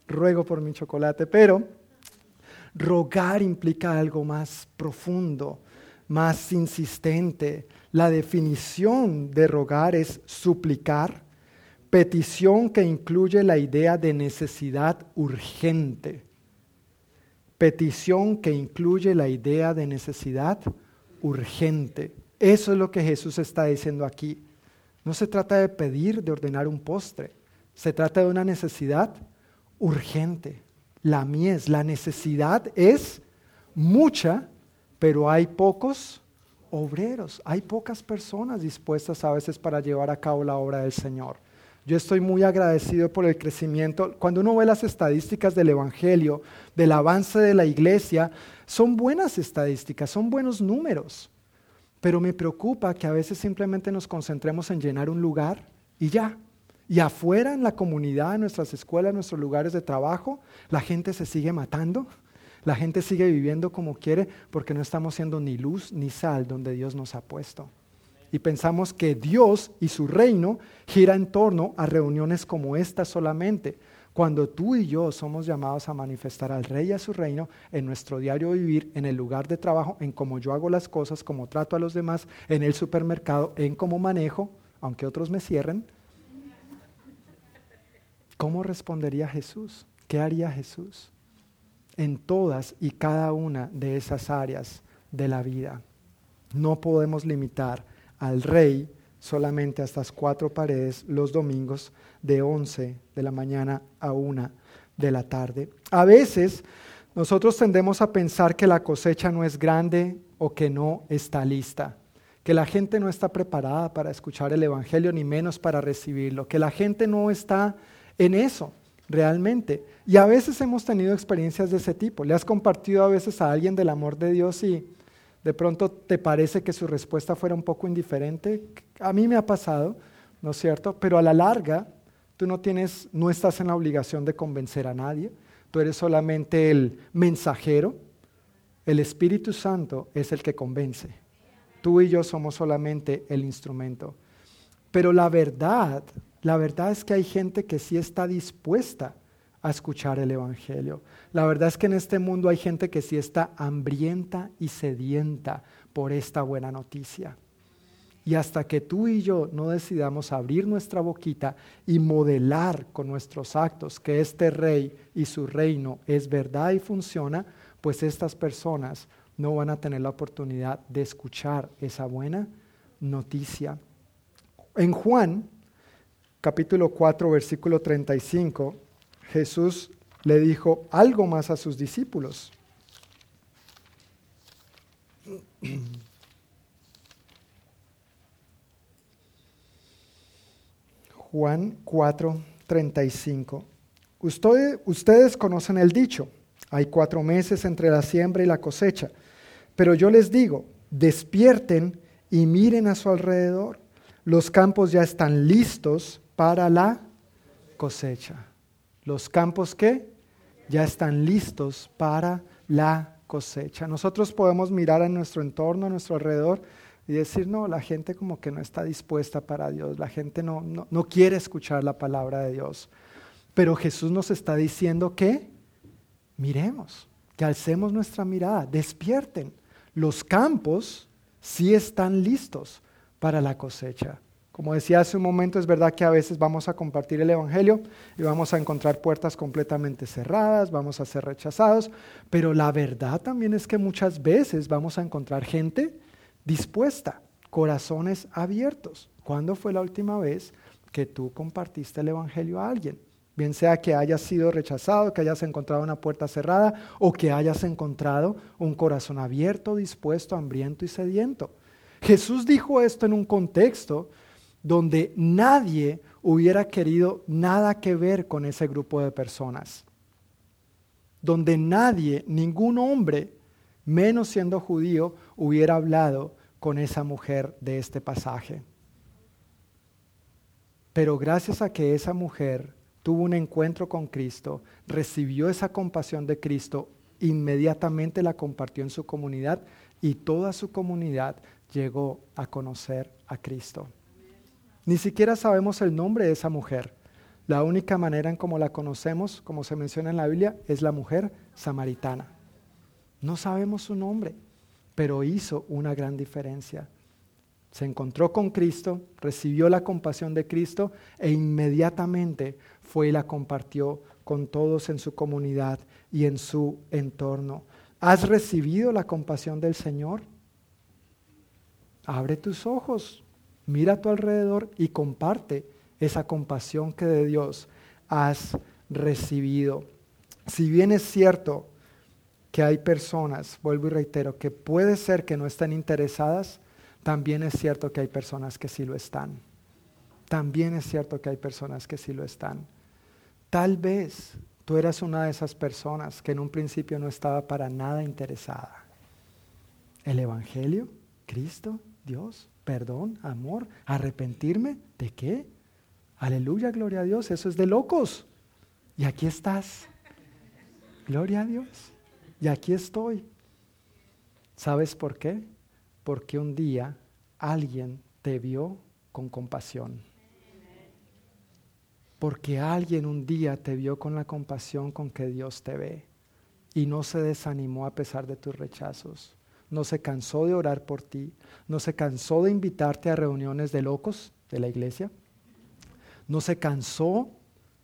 ruego por mi chocolate, pero rogar implica algo más profundo, más insistente. La definición de rogar es suplicar, petición que incluye la idea de necesidad urgente. Petición que incluye la idea de necesidad urgente. Eso es lo que Jesús está diciendo aquí. No se trata de pedir, de ordenar un postre. Se trata de una necesidad urgente. La mies, la necesidad es mucha, pero hay pocos obreros, hay pocas personas dispuestas a veces para llevar a cabo la obra del Señor. Yo estoy muy agradecido por el crecimiento. Cuando uno ve las estadísticas del Evangelio, del avance de la iglesia, son buenas estadísticas, son buenos números. Pero me preocupa que a veces simplemente nos concentremos en llenar un lugar y ya. Y afuera en la comunidad, en nuestras escuelas, en nuestros lugares de trabajo, la gente se sigue matando, la gente sigue viviendo como quiere porque no estamos siendo ni luz ni sal donde Dios nos ha puesto. Y pensamos que Dios y su reino gira en torno a reuniones como esta solamente, cuando tú y yo somos llamados a manifestar al rey y a su reino en nuestro diario vivir, en el lugar de trabajo, en cómo yo hago las cosas, cómo trato a los demás, en el supermercado, en cómo manejo, aunque otros me cierren, ¿Cómo respondería Jesús? ¿Qué haría Jesús? En todas y cada una de esas áreas de la vida. No podemos limitar al rey solamente a estas cuatro paredes los domingos de 11 de la mañana a 1 de la tarde. A veces nosotros tendemos a pensar que la cosecha no es grande o que no está lista, que la gente no está preparada para escuchar el Evangelio ni menos para recibirlo, que la gente no está en eso, realmente. Y a veces hemos tenido experiencias de ese tipo. Le has compartido a veces a alguien del amor de Dios y de pronto te parece que su respuesta fuera un poco indiferente. A mí me ha pasado, ¿no es cierto? Pero a la larga, tú no tienes, no estás en la obligación de convencer a nadie. Tú eres solamente el mensajero. El Espíritu Santo es el que convence Tú y yo somos solamente el instrumento. Pero la verdad, la verdad es que hay gente que sí está dispuesta a escuchar el Evangelio. La verdad es que en este mundo hay gente que sí está hambrienta y sedienta por esta buena noticia. Y hasta que tú y yo no decidamos abrir nuestra boquita y modelar con nuestros actos que este rey y su reino es verdad y funciona, pues estas personas no van a tener la oportunidad de escuchar esa buena noticia. En Juan, capítulo 4, versículo 35, Jesús le dijo algo más a sus discípulos. Juan 4, 35. Ustedes, ustedes conocen el dicho, hay cuatro meses entre la siembra y la cosecha, pero yo les digo, despierten y miren a su alrededor. Los campos ya están listos para la cosecha. Los campos que ya están listos para la cosecha. Nosotros podemos mirar a nuestro entorno, a nuestro alrededor y decir, no, la gente como que no está dispuesta para Dios, la gente no, no, quiere escuchar la palabra de Dios. Pero Jesús nos está diciendo que miremos, que alcemos nuestra mirada, despierten. Los campos sí están listos para la cosecha. Como decía hace un momento, es verdad que a veces vamos a compartir el Evangelio y vamos a encontrar puertas completamente cerradas, vamos a ser rechazados, pero la verdad también es que muchas veces vamos a encontrar gente dispuesta, corazones abiertos. ¿Cuándo fue la última vez que tú compartiste el Evangelio a alguien? Bien sea que hayas sido rechazado, que hayas encontrado una puerta cerrada o que hayas encontrado un corazón abierto, dispuesto, hambriento y sediento. Jesús dijo esto en un contexto donde nadie hubiera querido nada que ver con ese grupo de personas. Donde nadie, ningún hombre, menos siendo judío, hubiera hablado con esa mujer de este pasaje. Pero gracias a que esa mujer tuvo un encuentro con Cristo, recibió esa compasión de Cristo, inmediatamente la compartió en su comunidad y toda su comunidad llegó a conocer a Cristo. Ni siquiera sabemos el nombre de esa mujer. La única manera en cómo la conocemos, como se menciona en la Biblia, es la mujer samaritana. No sabemos su nombre pero hizo una gran diferencia. Se encontró con Cristo, recibió la compasión de Cristo e inmediatamente fue y la compartió con todos en su comunidad y en su entorno. ¿Has recibido la compasión del Señor? Abre tus ojos, mira a tu alrededor y comparte esa compasión que de Dios has recibido. Si bien es cierto que hay personas, vuelvo y reitero, que puede ser que no estén interesadas, también es cierto que hay personas que sí lo están. También es cierto que hay personas que sí lo están. Tal vez tú eras una de esas personas que en un principio no estaba para nada interesada. El Evangelio, Cristo, Dios, perdón, amor, arrepentirme, ¿de qué? Aleluya, gloria a Dios, eso es de locos. Y aquí estás. Gloria a Dios. Y aquí estoy. ¿Sabes por qué? Porque un día alguien te vio con compasión. Porque alguien un día te vio con la compasión con que Dios te ve y no se desanimó a pesar de tus rechazos. No se cansó de orar por ti, no se cansó de invitarte a reuniones de locos de la iglesia, no se cansó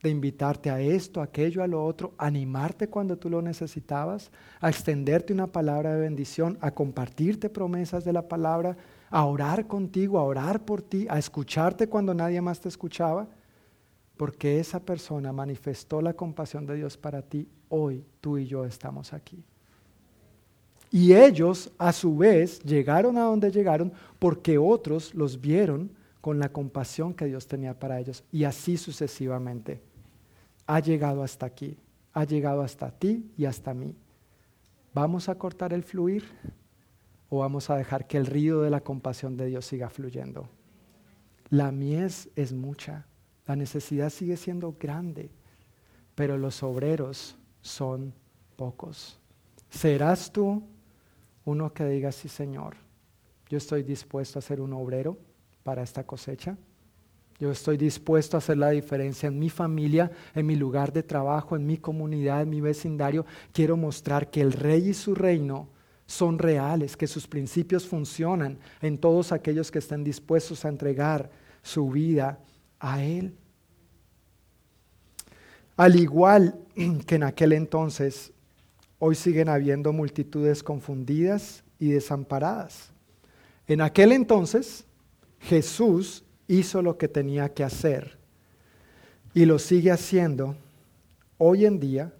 de invitarte a esto, a aquello, a lo otro, animarte cuando tú lo necesitabas, a extenderte una palabra de bendición, a compartirte promesas de la palabra, a orar contigo, a orar por ti, a escucharte cuando nadie más te escuchaba, porque esa persona manifestó la compasión de Dios para ti, hoy tú y yo estamos aquí. Y ellos, a su vez, llegaron a donde llegaron porque otros los vieron con la compasión que Dios tenía para ellos, y así sucesivamente ha llegado hasta aquí, ha llegado hasta ti y hasta mí. ¿Vamos a cortar el fluir o vamos a dejar que el río de la compasión de Dios siga fluyendo? La mies es mucha, la necesidad sigue siendo grande, pero los obreros son pocos. ¿Serás tú uno que diga, sí Señor, Yo estoy dispuesto a ser un obrero para esta cosecha. Yo estoy dispuesto a hacer la diferencia en mi familia, en mi lugar de trabajo, en mi comunidad, en mi vecindario. Quiero mostrar que el rey y su reino son reales, que sus principios funcionan en todos aquellos que estén dispuestos a entregar su vida a Él. Al igual que en aquel entonces, hoy siguen habiendo multitudes confundidas y desamparadas. En aquel entonces, Jesús hizo lo que tenía que hacer y lo sigue haciendo hoy en día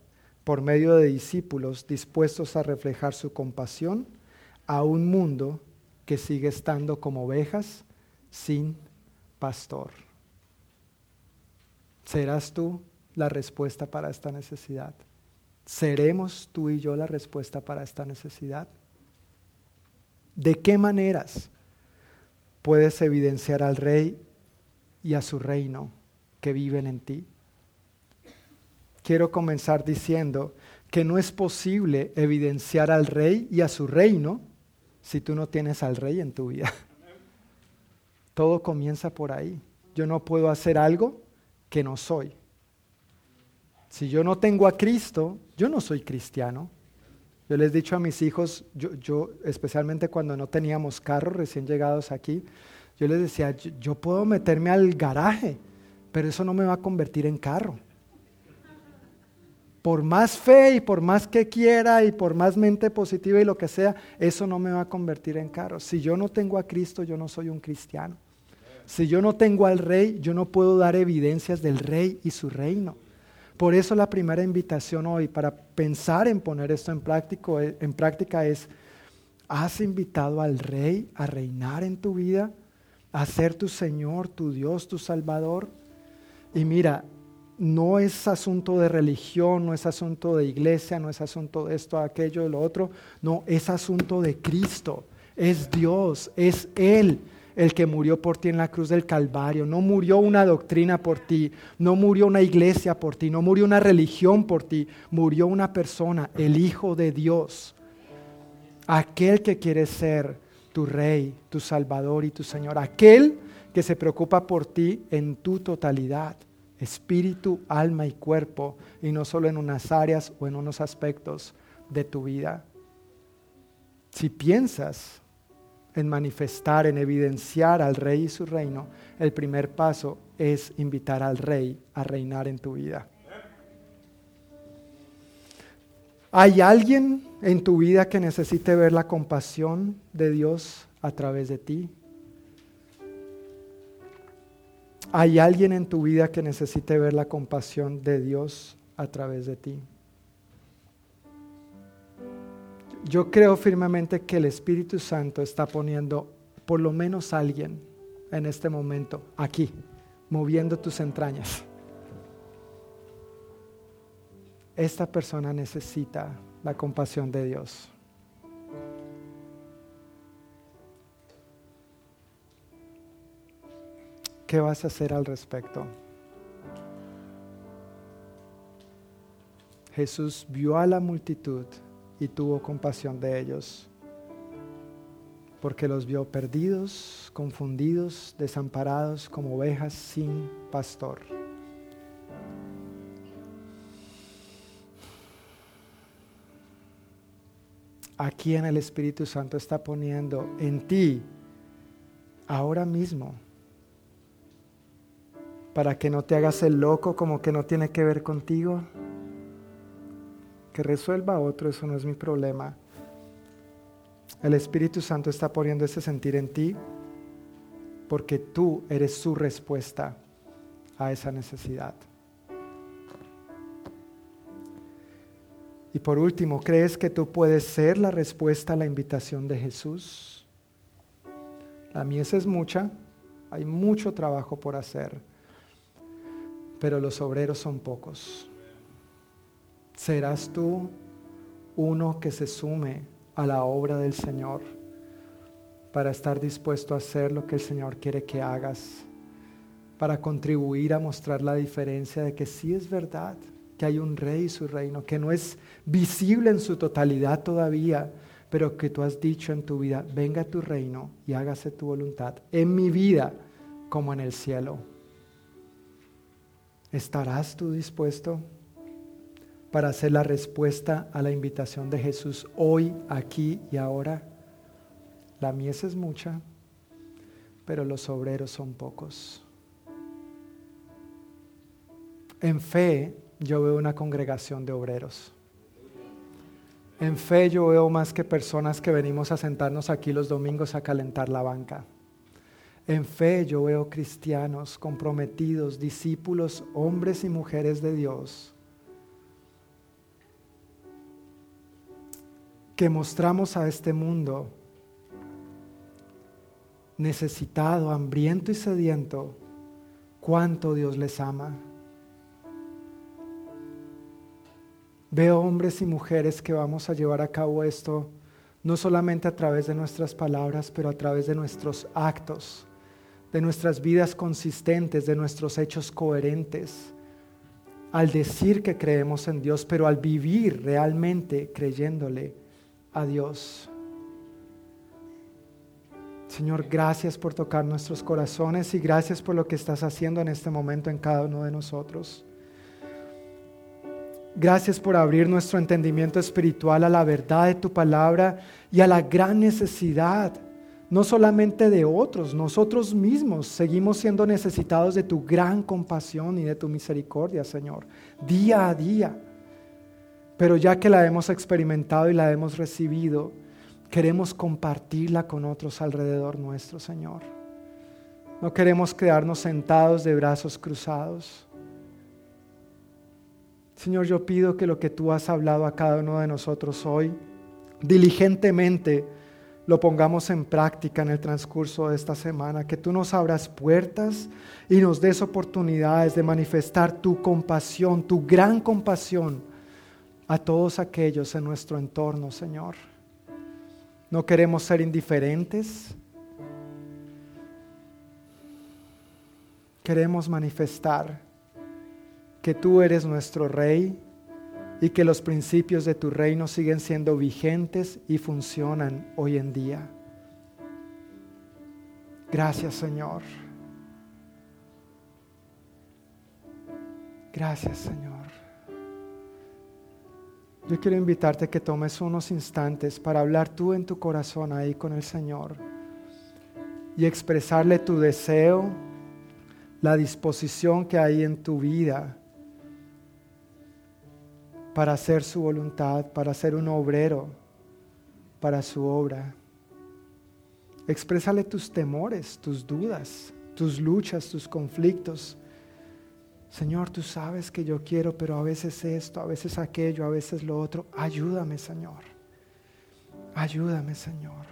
por medio de discípulos dispuestos a reflejar su compasión a un mundo que sigue estando como ovejas sin pastor. ¿Serás tú la respuesta para esta necesidad? ¿Seremos tú y yo la respuesta para esta necesidad? ¿De qué maneras puedes evidenciar al rey y a su reino que viven en ti? Quiero comenzar diciendo que no es posible evidenciar al rey y a su reino si tú no tienes al rey en tu vida. Todo comienza por ahí. Yo no puedo hacer algo que no soy. Si yo no tengo a Cristo, yo no soy cristiano. Yo les he dicho a mis hijos, yo, especialmente cuando no teníamos carro recién llegados aquí, yo les decía, yo, puedo meterme al garaje, pero eso no me va a convertir en carro. Por más fe y por más que quiera y por más mente positiva y lo que sea, eso no me va a convertir en carro. Si yo no tengo a Cristo, yo no soy un cristiano. Si yo no tengo al rey, yo no puedo dar evidencias del rey y su reino. Por eso la primera invitación hoy para pensar en poner esto eh, en práctica es, ¿has invitado al Rey a reinar en tu vida? ¿A ser tu Señor, tu Dios, tu Salvador? Y mira, no es asunto de religión, no es asunto de iglesia, no es asunto de esto, aquello, de lo otro, no, es asunto de Cristo, es Dios, es Él el que murió por ti en la cruz del Calvario. No murió una doctrina por ti, no murió una iglesia por ti, no murió una religión por ti, murió una persona, el Hijo de Dios. Aquel que quiere ser tu Rey, tu Salvador y tu Señor. Aquel que se preocupa por ti en tu totalidad, espíritu, alma y cuerpo, y no solo en unas áreas o en unos aspectos de tu vida. Si piensas en manifestar, en evidenciar al rey y su reino, el primer paso es invitar al rey a reinar en tu vida. ¿Hay alguien en tu vida que necesite ver la compasión de Dios a través de ti? ¿Hay alguien en tu vida que necesite ver la compasión de Dios a través de ti? Yo creo firmemente que el Espíritu Santo está poniendo por lo menos alguien en este momento aquí, moviendo tus entrañas. Esta persona necesita la compasión de Dios. ¿Qué vas a hacer al respecto? Jesús vio a la multitud y tuvo compasión de ellos, porque los vio perdidos, confundidos, desamparados como ovejas sin pastor. Aquí en el Espíritu Santo está poniendo en ti ahora mismo para que no te hagas el loco como que no tiene que ver contigo, que resuelva otro, eso no es mi problema. El Espíritu Santo está poniendo ese sentir en ti porque tú eres su respuesta a esa necesidad. Y por último, ¿crees que tú puedes ser la respuesta a la invitación de Jesús? La mies es mucha, hay mucho trabajo por hacer, pero los obreros son pocos. ¿Serás tú uno que se sume a la obra del Señor para estar dispuesto a hacer lo que el Señor quiere que hagas? Para contribuir a mostrar la diferencia de que sí es verdad que hay un rey y su reino, que no es visible en su totalidad todavía, pero que tú has dicho en tu vida, venga tu reino y hágase tu voluntad en mi vida como en el cielo. ¿Estarás tú dispuesto para hacer la respuesta a la invitación de Jesús hoy, aquí y ahora? La mies es mucha, pero los obreros son pocos. En fe yo veo una congregación de obreros. En fe yo veo más que personas que venimos a sentarnos aquí los domingos a calentar la banca. En fe yo veo cristianos comprometidos, discípulos, hombres y mujeres de Dios, que mostramos a este mundo necesitado, hambriento y sediento, cuánto Dios les ama. Veo hombres y mujeres que vamos a llevar a cabo esto no solamente a través de nuestras palabras, pero a través de nuestros actos, de nuestras vidas consistentes, de nuestros hechos coherentes, al decir que creemos en Dios, pero al vivir realmente creyéndole a Dios. Señor, gracias por tocar nuestros corazones y gracias por lo que estás haciendo en este momento en cada uno de nosotros. Gracias por abrir nuestro entendimiento espiritual a la verdad de tu palabra y a la gran necesidad, no solamente de otros, nosotros mismos seguimos siendo necesitados de tu gran compasión y de tu misericordia, Señor, día a día. Pero ya que la hemos experimentado y la hemos recibido, queremos compartirla con otros alrededor nuestro, Señor. No queremos quedarnos sentados de brazos cruzados. Señor, yo pido que lo que tú has hablado a cada uno de nosotros hoy, diligentemente lo pongamos en práctica en el transcurso de esta semana, que tú nos abras puertas y nos des oportunidades de manifestar tu compasión, tu gran compasión a todos aquellos en nuestro entorno, Señor. No queremos ser indiferentes. Queremos manifestar que tú eres nuestro rey y que los principios de tu reino siguen siendo vigentes y funcionan hoy en día. Gracias Señor. Gracias Señor. Yo quiero invitarte a que tomes unos instantes para hablar tú en tu corazón ahí con el Señor y expresarle tu deseo, la disposición que hay en tu vida para hacer su voluntad, para ser un obrero para su obra. Exprésale tus temores, tus dudas, tus luchas, tus conflictos. Señor, tú sabes que yo quiero, pero a veces esto, a veces aquello, a veces lo otro. Ayúdame, Señor. Ayúdame, Señor.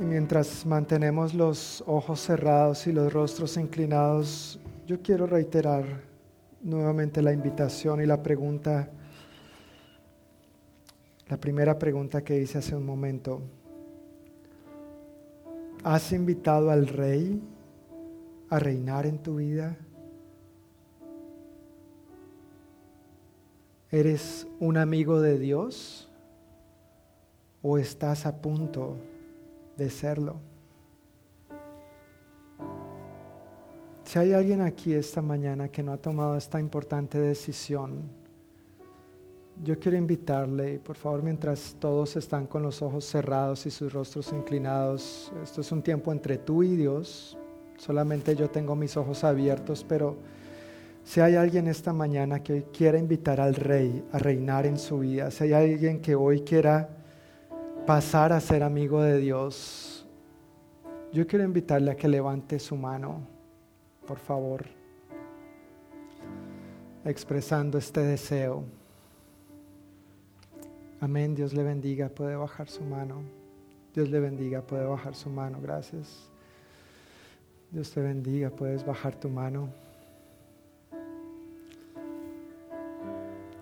Y mientras mantenemos los ojos cerrados y los rostros inclinados, yo quiero reiterar nuevamente la invitación y la pregunta, la primera pregunta que hice hace un momento. ¿Has invitado al rey a reinar en tu vida? ¿Eres un amigo de Dios o estás a punto de serlo. Si hay alguien aquí esta mañana que no ha tomado esta importante decisión, yo quiero invitarle, por favor, mientras todos están con los ojos cerrados y sus rostros inclinados, esto es un tiempo entre tú y Dios, solamente yo tengo mis ojos abiertos, pero Si hay alguien esta mañana que quiera invitar al rey a reinar en su vida, si hay alguien que hoy quiera pasar a ser amigo de Dios, yo quiero invitarle a que levante su mano, por favor, expresando este deseo. Amén, Dios le bendiga, puede bajar su mano. Dios le bendiga, puede bajar su mano, gracias. Dios te bendiga, puedes bajar tu mano.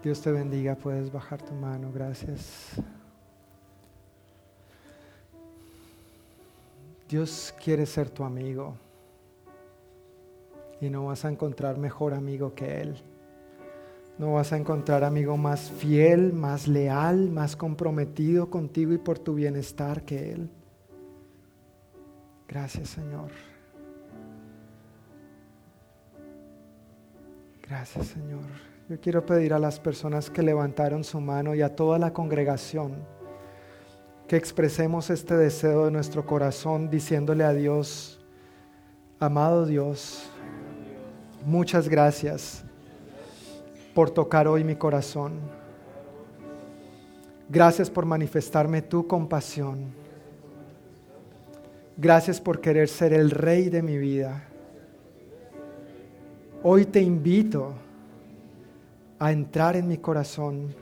Dios te bendiga, puedes bajar tu mano, gracias. Dios quiere ser tu amigo y no vas a encontrar mejor amigo que Él. No vas a encontrar amigo más fiel, más leal, más comprometido contigo y por tu bienestar que Él. Gracias Señor. Gracias Señor. Yo quiero pedir a las personas que levantaron su mano y a toda la congregación que expresemos este deseo de nuestro corazón diciéndole a Dios, amado Dios, muchas gracias por tocar hoy mi corazón. Gracias por manifestarme tu compasión. Gracias por querer ser el rey de mi vida. Hoy te invito a entrar en mi corazón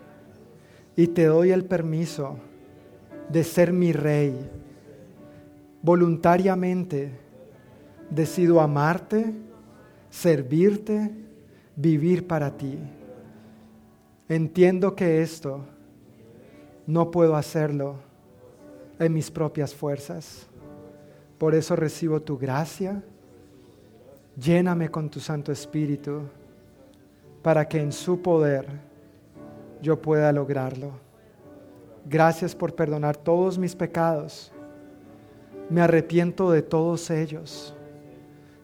y te doy el permiso de ser mi rey. Voluntariamente decido amarte, servirte, vivir para ti. Entiendo que esto no puedo hacerlo en mis propias fuerzas. Por eso recibo tu gracia. Lléname con tu Santo Espíritu para que en su poder yo pueda lograrlo. Gracias por perdonar todos mis pecados. Me arrepiento de todos ellos.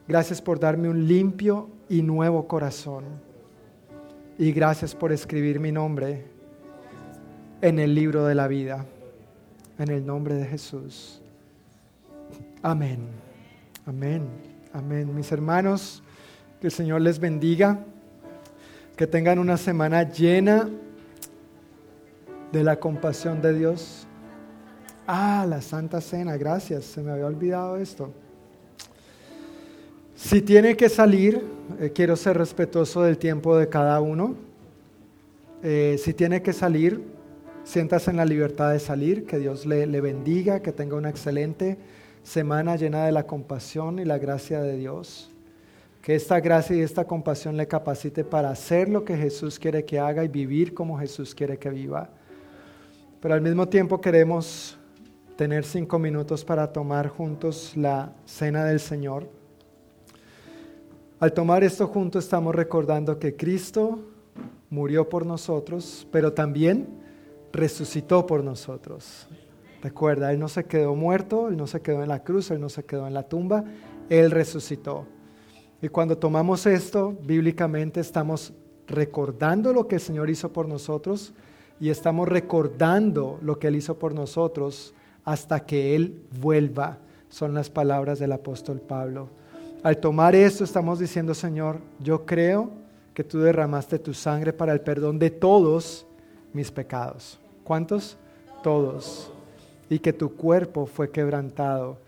Gracias por darme un limpio y nuevo corazón. Y gracias por escribir mi nombre en el libro de la vida. En el nombre de Jesús. Amén. Amén. Amén. Mis hermanos, que el Señor les bendiga. Que tengan una semana llena de la compasión de Dios. Ah, la Santa Cena, gracias, se me había olvidado esto. Si tiene que salir, eh, quiero ser respetuoso del tiempo de cada uno. Eh, si tiene que salir, siéntase en la libertad de salir, que Dios le, le bendiga, que tenga una excelente semana llena de la compasión y la gracia de Dios. Que esta gracia y esta compasión le capacite para hacer lo que Jesús quiere que haga y vivir como Jesús quiere que viva. Pero al mismo tiempo queremos tener cinco minutos para tomar juntos la cena del Señor. Al tomar esto juntos estamos recordando que Cristo murió por nosotros, pero también resucitó por nosotros. Recuerda, Él no se quedó muerto, Él no se quedó en la cruz, Él no se quedó en la tumba, Él resucitó. Y cuando tomamos esto, bíblicamente estamos recordando lo que el Señor hizo por nosotros, y estamos recordando lo que Él hizo por nosotros hasta que Él vuelva. Son las palabras del apóstol Pablo. Al tomar esto estamos diciendo, Señor, yo creo que tú derramaste tu sangre para el perdón de todos mis pecados. ¿Cuántos? Todos. Y que tu cuerpo fue quebrantado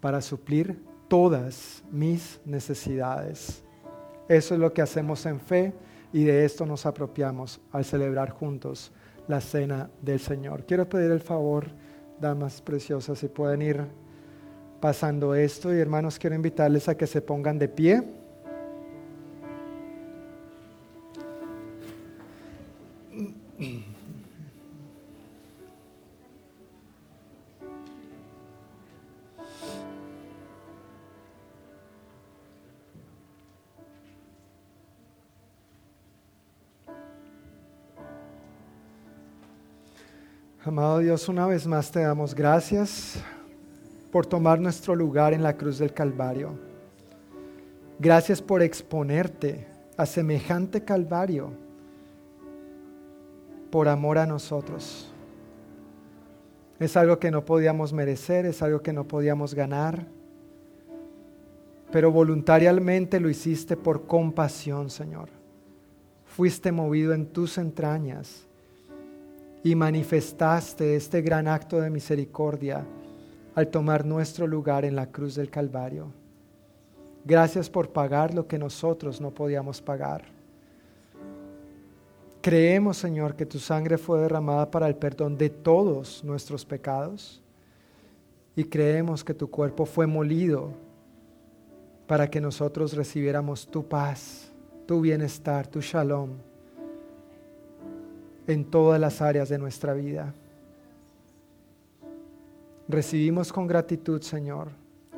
para suplir todas mis necesidades. Eso es lo que hacemos en fe y de esto nos apropiamos al celebrar juntos la cena del Señor. Quiero pedir el favor, damas preciosas, si pueden ir pasando esto y hermanos, quiero invitarles a que se pongan de pie. Amado Dios, una vez más te damos gracias por tomar nuestro lugar en la cruz del Calvario. Gracias por exponerte a semejante Calvario por amor a nosotros. Es algo que no podíamos merecer, es algo que no podíamos ganar, pero voluntariamente lo hiciste por compasión, Señor fuiste movido en tus entrañas y manifestaste este gran acto de misericordia al tomar nuestro lugar en la cruz del Calvario. Gracias por pagar lo que nosotros no podíamos pagar. Creemos, Señor, que tu sangre fue derramada para el perdón de todos nuestros pecados y creemos que tu cuerpo fue molido para que nosotros recibiéramos tu paz, tu bienestar, tu shalom en todas las áreas de nuestra vida. Recibimos con gratitud, Señor,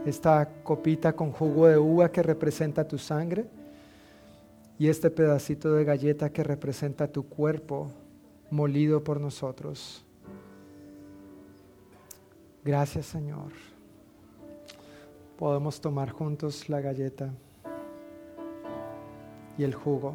esta copita con jugo de uva que representa tu sangre y este pedacito de galleta que representa tu cuerpo molido por nosotros. Gracias, Señor. Podemos tomar juntos la galleta y el jugo.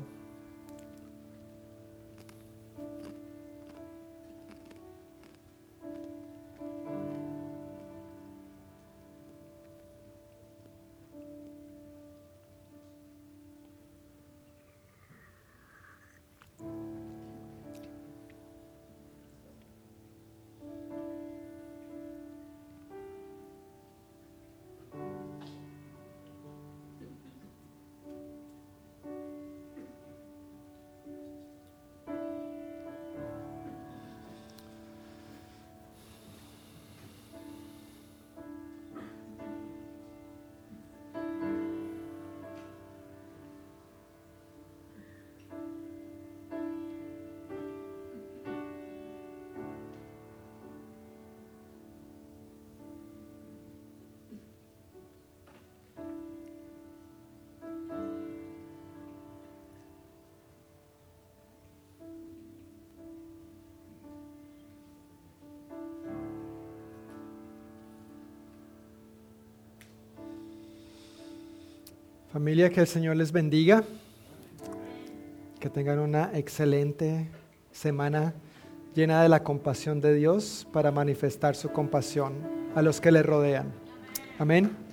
Familia, que el Señor les bendiga. Que tengan una excelente semana llena de la compasión de Dios para manifestar su compasión a los que le rodean. Amén.